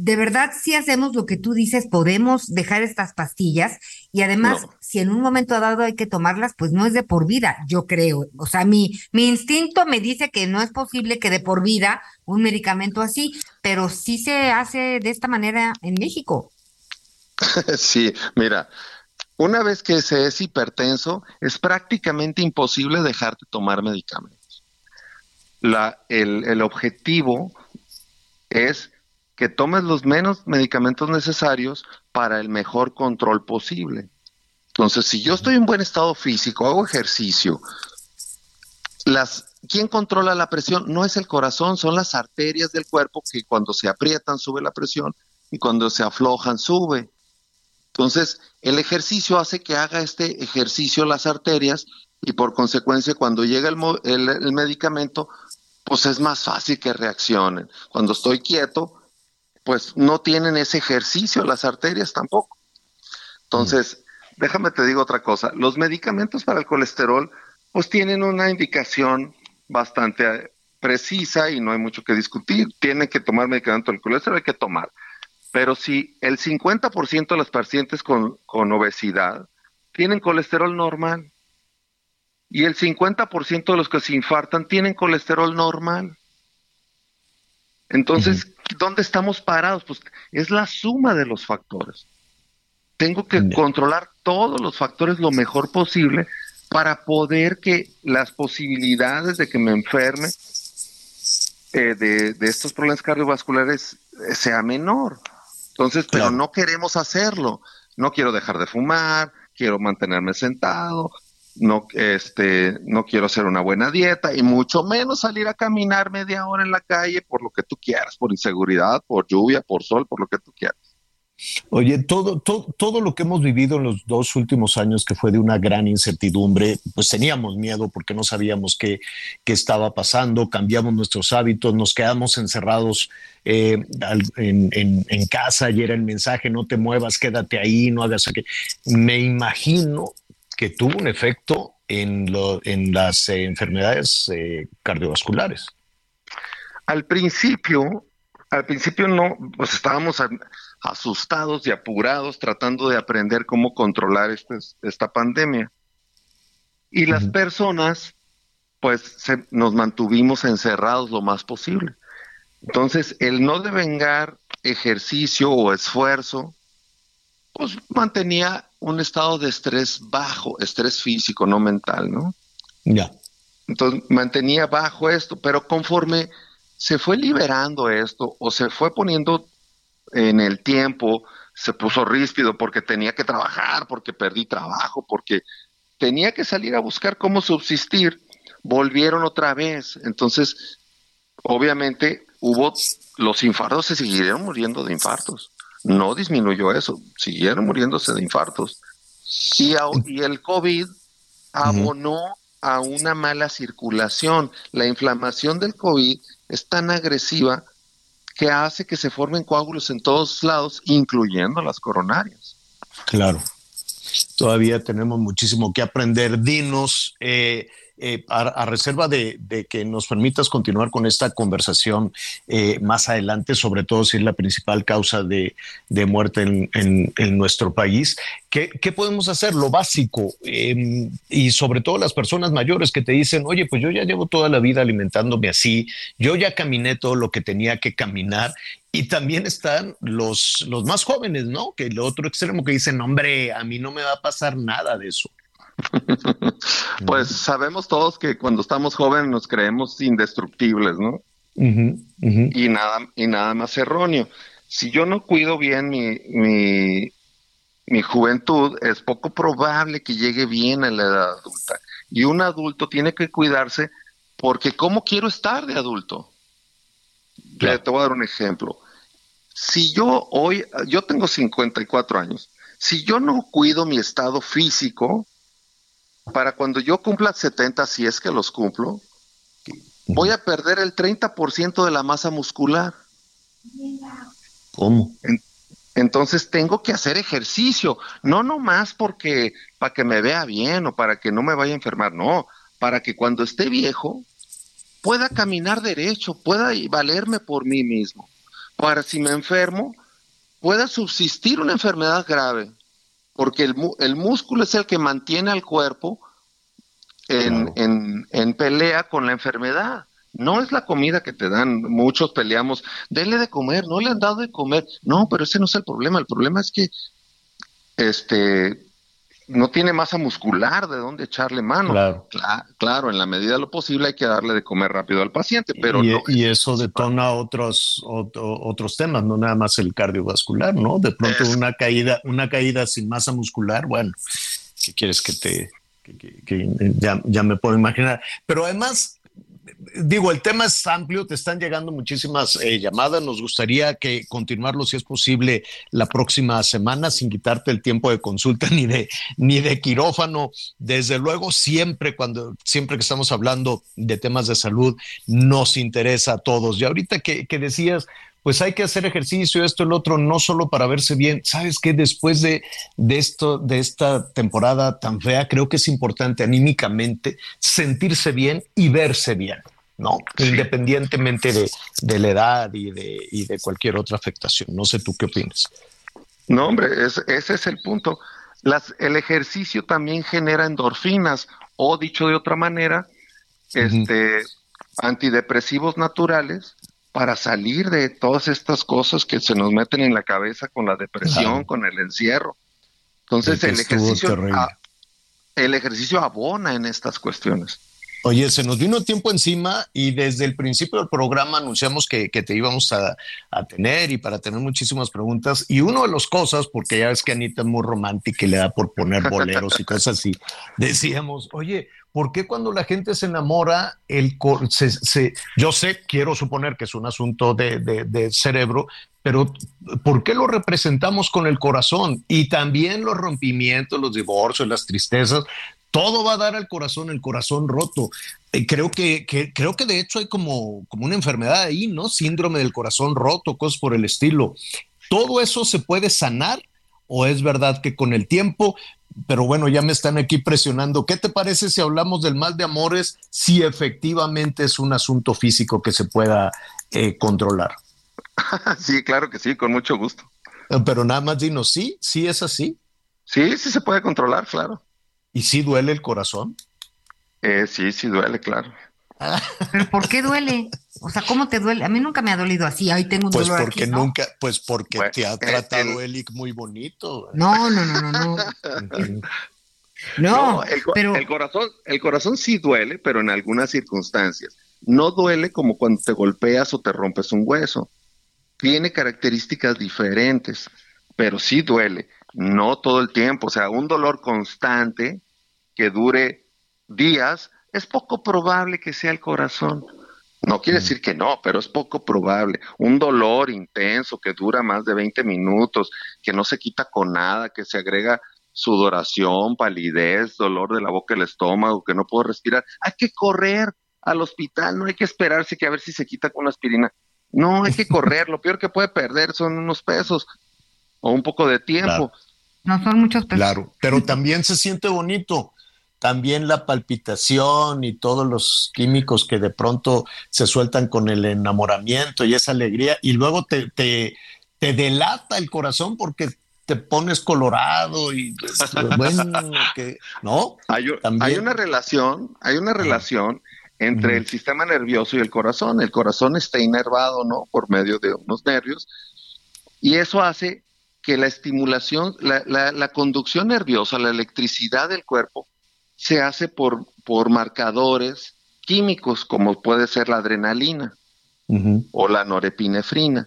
De verdad, si hacemos lo que tú dices, podemos dejar estas pastillas y además, si en un momento dado hay que tomarlas, pues no es de por vida, yo creo. O sea, mi, mi instinto me dice que no es posible que de por vida un medicamento así, pero sí se hace de esta manera en México. Sí, mira, una vez que se es hipertenso, es prácticamente imposible dejarte tomar medicamentos la, el, el objetivo es que tomes los menos medicamentos necesarios para el mejor control posible. Entonces, si yo estoy en buen estado físico, hago ejercicio, las ¿Quién controla la presión? No es el corazón, son las arterias del cuerpo que cuando se aprietan sube la presión y cuando se aflojan sube. Entonces, el ejercicio hace que haga este ejercicio las arterias y por consecuencia cuando llega el, el, el medicamento pues es más fácil que reaccionen. Cuando estoy quieto, pues no tienen ese ejercicio las arterias tampoco. Entonces, déjame te digo otra cosa, los medicamentos para el colesterol pues tienen una indicación bastante eh, precisa y no hay mucho que discutir. Tienen que tomar medicamento del colesterol, hay que tomar. Pero si el 50% de los pacientes con, con obesidad tienen colesterol normal y el 50% de los que se infartan tienen colesterol normal. Entonces, ¿dónde estamos parados? Pues es la suma de los factores. Tengo que controlar todos los factores lo mejor posible para poder que las posibilidades de que me enferme eh, de, estos problemas cardiovasculares eh, sea menor. Entonces, pero no queremos hacerlo. No quiero dejar de fumar, quiero mantenerme sentado, no, este, no quiero hacer una buena dieta y mucho menos salir a caminar media hora en la calle por lo que tú quieras, por inseguridad, por lluvia, por sol, por lo que tú quieras. Oye, todo, todo, todo lo que hemos vivido en los dos últimos años, que fue de una gran incertidumbre, pues teníamos miedo porque no sabíamos qué, qué estaba pasando, cambiamos nuestros hábitos, nos quedamos encerrados eh, en, en, casa y era el mensaje, no te muevas, quédate ahí, no hagas. Me imagino que tuvo un efecto en, lo, en las eh, enfermedades eh, cardiovasculares. Al principio, al principio no, pues estábamos asustados y apurados tratando de aprender cómo controlar este, esta pandemia. Y las personas, pues nos mantuvimos encerrados lo más posible. Entonces, el no devengar ejercicio o esfuerzo, pues mantenía un estado de estrés bajo, estrés físico, no mental, ¿no? Ya. Entonces mantenía bajo esto, pero conforme se fue liberando esto o se fue poniendo en el tiempo, se puso ríspido porque tenía que trabajar, porque perdí trabajo, porque tenía que salir a buscar cómo subsistir, volvieron otra vez. Entonces, obviamente hubo, los infartos se siguieron muriendo de infartos no disminuyó eso, siguieron muriéndose de infartos. Y, y el COVID abonó a una mala circulación. La inflamación del COVID es tan agresiva que hace que se formen coágulos en todos lados, incluyendo las coronarias. Claro. Todavía tenemos muchísimo que aprender. Dinos, eh, eh, a, reserva de, que nos permitas continuar con esta conversación eh, más adelante, sobre todo si es la principal causa de, muerte en, nuestro país, ¿qué, podemos hacer? Lo básico, em, y sobre todo las personas mayores que te dicen, oye, pues yo ya llevo toda la vida alimentándome así, yo ya caminé todo lo que tenía que caminar y también están los, los más jóvenes, ¿no? Que el otro extremo que dicen, hombre, a mí no me va a pasar nada de eso. pues sabemos todos que cuando estamos jóvenes nos creemos indestructibles, ¿no? Y nada, y nada más erróneo. Si yo no cuido bien mi, mi, mi juventud, es poco probable que llegue bien a la edad adulta. Y un adulto tiene que cuidarse porque ¿cómo quiero estar de adulto? Te voy a dar un ejemplo. Si yo hoy, yo tengo 54 años, si yo no cuido mi estado físico, para cuando yo cumpla 70, si es que los cumplo, voy a perder el 30% de la masa muscular. ¿Cómo? entonces tengo que hacer ejercicio, no nomás porque para que me vea bien o para que no me vaya a enfermar, no, para que cuando esté viejo pueda caminar derecho, pueda valerme por mí mismo, para si me enfermo pueda subsistir una enfermedad grave porque el, el músculo es el que mantiene al cuerpo en, en, pelea con la enfermedad. No es la comida que te dan, muchos peleamos, denle de comer, no le han dado de comer. No, pero ese no es el problema, el problema es que este no tiene masa muscular de dónde echarle mano. Claro. claro, en la medida de lo posible hay que darle de comer rápido al paciente, pero y, y eso detona otros otros temas, no nada más el cardiovascular, ¿no? De pronto una caída una caída sin masa muscular, bueno, ¿qué quieres que te que, ya, ya me puedo imaginar? Pero además digo, el tema es amplio, te están llegando muchísimas eh, llamadas, nos gustaría que continuarlo si es posible la próxima semana sin quitarte el tiempo de consulta ni de ni de quirófano. Desde luego, siempre cuando siempre que estamos hablando de temas de salud nos interesa a todos. Y ahorita que, que decías, pues hay que hacer ejercicio, esto, el otro, no solo para verse bien. ¿Sabes qué? Después de, de esto, de esta temporada tan fea, creo que es importante anímicamente sentirse bien y verse bien. ¿no? Independientemente de, de, la edad y de, y de cualquier otra afectación. No sé tú qué opinas. No, hombre, ese es el punto. Las, el ejercicio también genera endorfinas, o dicho de otra manera, este, antidepresivos naturales para salir de todas estas cosas que se nos meten en la cabeza con la depresión, con el encierro. Entonces el ejercicio, el ejercicio abona en estas cuestiones. Oye, se nos vino tiempo encima y desde el principio del programa anunciamos que, te íbamos a, tener y para tener muchísimas preguntas. Y una de las cosas, porque ya ves que Anita es muy romántica y le da por poner boleros y cosas así, decíamos, oye, ¿por qué cuando la gente se enamora, el se, yo sé, quiero suponer que es un asunto de, de cerebro, pero ¿por qué lo representamos con el corazón? Y también los rompimientos, los divorcios, las tristezas, todo va a dar al corazón, el corazón roto. Eh, creo que, creo que de hecho hay como, como una enfermedad ahí, ¿no? Síndrome del corazón roto, cosas por el estilo. ¿Todo eso se puede sanar o es verdad que con el tiempo, pero bueno, ya me están aquí presionando. ¿Qué te parece si hablamos del mal de amores, si efectivamente es un asunto físico que se pueda eh, controlar? Sí, claro que sí, con mucho gusto. Pero nada más dinos, sí, sí es así. Sí, sí se puede controlar, claro. ¿Y sí duele el corazón? Eh, sí, sí duele, claro. ¿Pero por qué duele? O sea, ¿cómo te duele? A mí nunca me ha dolido así. Ahí tengo un pues dolor porque nunca, pues porque te ha tratado Elic muy bonito. No, no, no, no, no. no, el, pero el corazón, el corazón sí duele, pero en algunas circunstancias. No duele como cuando te golpeas o te rompes un hueso. Tiene características diferentes, pero sí duele no todo el tiempo, o sea, un dolor constante que dure días, es poco probable que sea el corazón. No quiere decir que no, pero es poco probable. Un dolor intenso que dura más de 20 minutos, que no se quita con nada, que se agrega sudoración, palidez, dolor de la boca del estómago, que no puedo respirar. Hay que correr al hospital, no hay que esperarse que a ver si se quita con la aspirina. No, hay que correr. Lo peor que puede perder son unos pesos o un poco de tiempo. No son muchos pesos. Claro, pero también se siente bonito. También la palpitación y todos los químicos que de pronto se sueltan con el enamoramiento y esa alegría, y luego te, te, te delata el corazón porque te pones colorado y pues, bueno, que, ¿no? Hay, hay, una relación, hay una relación entre el sistema nervioso y el corazón. El corazón está inervado, ¿no? Por medio de unos nervios. Y eso hace que la estimulación, la, la, conducción nerviosa, la electricidad del cuerpo, se hace por, por marcadores químicos, como puede ser la adrenalina o la norepinefrina.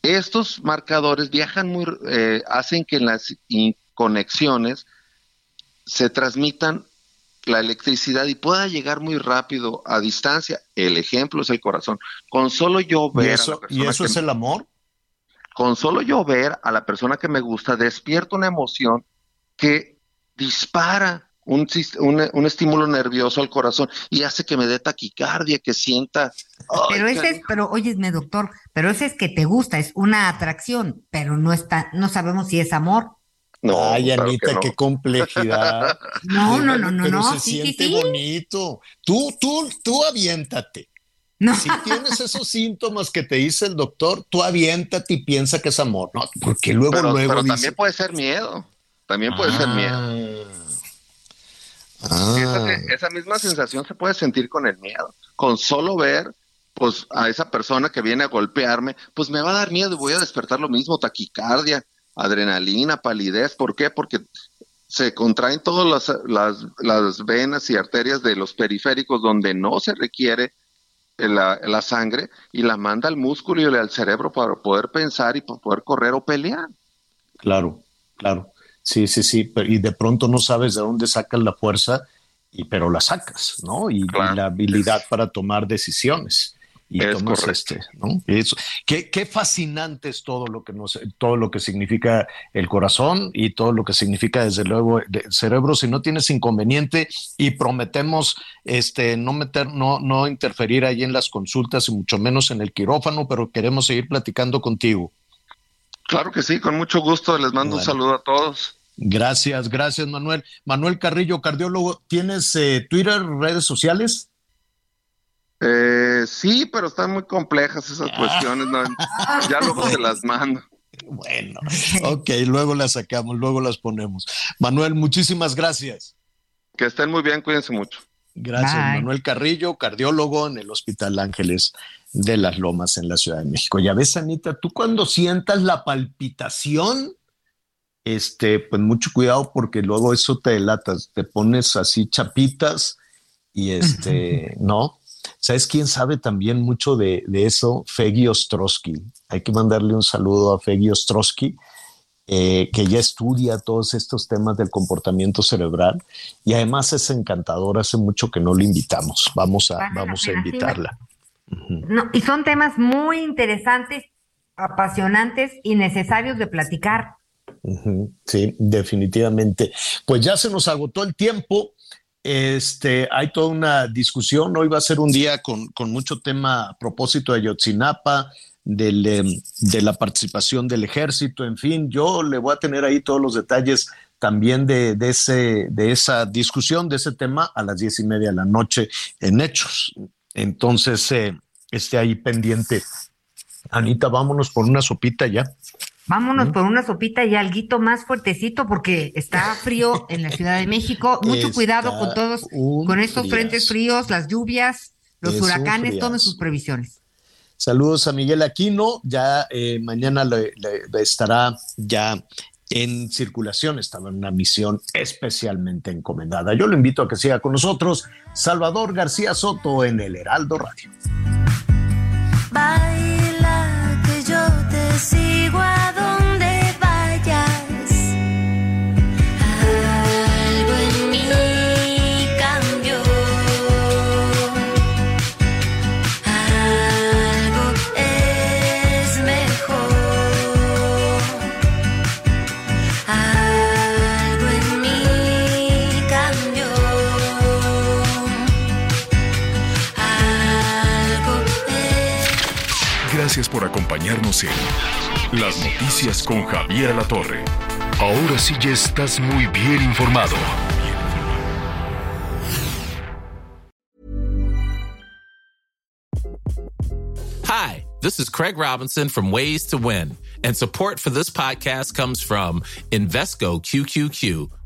Estos marcadores viajan muy, eh, hacen que en las conexiones se transmitan la electricidad y pueda llegar muy rápido a distancia. El ejemplo es el corazón. Con solo yo ver. ¿Y eso, ¿y eso es el amor? Con solo yo ver a la persona que me gusta, despierto una emoción que dispara un, un, estímulo nervioso al corazón y hace que me dé taquicardia, que sienta. Pero ese es, pero óyeme, doctor, pero ese es que te gusta, es una atracción, pero no está, no sabemos si es amor. No, Ay, Anita, qué complejidad. no, no, no, no, pero no. Se siente bonito. Tú, tú, tú aviéntate. Si tienes esos síntomas que te dice el doctor, tú aviéntate y piensa que es amor, ¿no? Porque luego, pero, luego. Pero también puede ser miedo. También puede ser miedo. Ah. Esa, misma sensación se puede sentir con el miedo. Con solo ver pues a esa persona que viene a golpearme, pues me va a dar miedo y voy a despertar lo mismo, taquicardia, adrenalina, palidez. ¿Por qué? Porque se contraen todas las, las, las venas y arterias de los periféricos donde no se requiere la, la, sangre y la manda al músculo y al cerebro para poder pensar y para poder correr o pelear. Claro, claro. Sí, sí, sí. Y de pronto no sabes de dónde sacas la fuerza, y, pero la sacas, ¿no? Y, la habilidad para tomar decisiones. Y tomas este, ¿no? Eso. Qué, qué fascinante es todo lo que nos, todo lo que significa el corazón y todo lo que significa desde luego el cerebro. Si no tienes inconveniente y prometemos este no meter, no, no interferir ahí en las consultas y mucho menos en el quirófano, pero queremos seguir platicando contigo. Claro que sí, con mucho gusto. Les mando un saludo a todos. Gracias, gracias Manuel. Manuel Carrillo, cardiólogo, ¿tienes eh, Twitter, redes sociales? Eh, sí, pero están muy complejas esas ah. cuestiones. Ya luego se las mando. Bueno, ok, luego las sacamos, luego las ponemos. Manuel, muchísimas gracias. Que estén muy bien, cuídense mucho. Gracias, Manuel Carrillo, cardiólogo en el Hospital Ángeles de las Lomas en la Ciudad de México. Ya ves, Anita, tú cuando sientas la palpitación, este, pues mucho cuidado porque luego eso te delatas, te pones así chapitas y este, ¿no? ¿Sabes quién sabe también mucho de, eso? Feggy Ostrowski. Hay que mandarle un saludo a Feggy Ostrowski, eh, que ya estudia todos estos temas del comportamiento cerebral y además es encantadora. Hace mucho que no le invitamos. Vamos a, vamos a invitarla. No, y son temas muy interesantes, apasionantes y necesarios de platicar. Sí, definitivamente. Pues ya se nos agotó el tiempo. Este, hay toda una discusión. Hoy va a ser un día con, mucho tema a propósito de Yotzinapa, em, de la participación del ejército, en fin, yo le voy a tener ahí todos los detalles también de, ese, de esa discusión, de ese tema a las diez y media de la noche en Hechos. Entonces, eh, esté ahí pendiente. Anita, vámonos por una sopita ya. Vámonos por una sopita y algo más fuertecito porque está frío en la Ciudad de México. Mucho cuidado con todos, con estos frentes fríos, las lluvias, los huracanes, tomen sus previsiones. Saludos a Miguel Aquino, ya eh, mañana le, estará ya en circulación, estaba en una misión especialmente encomendada. Yo lo invito a que siga con nosotros, Salvador García Soto en el Heraldo Radio. Baila que yo te sigo por acompañarnos en Las Noticias con Javier La Torre. Ahora sí ya estás muy bien informado. Hi, this is Craig Robinson from Ways to Win, and support for this podcast comes from Invesco QQQ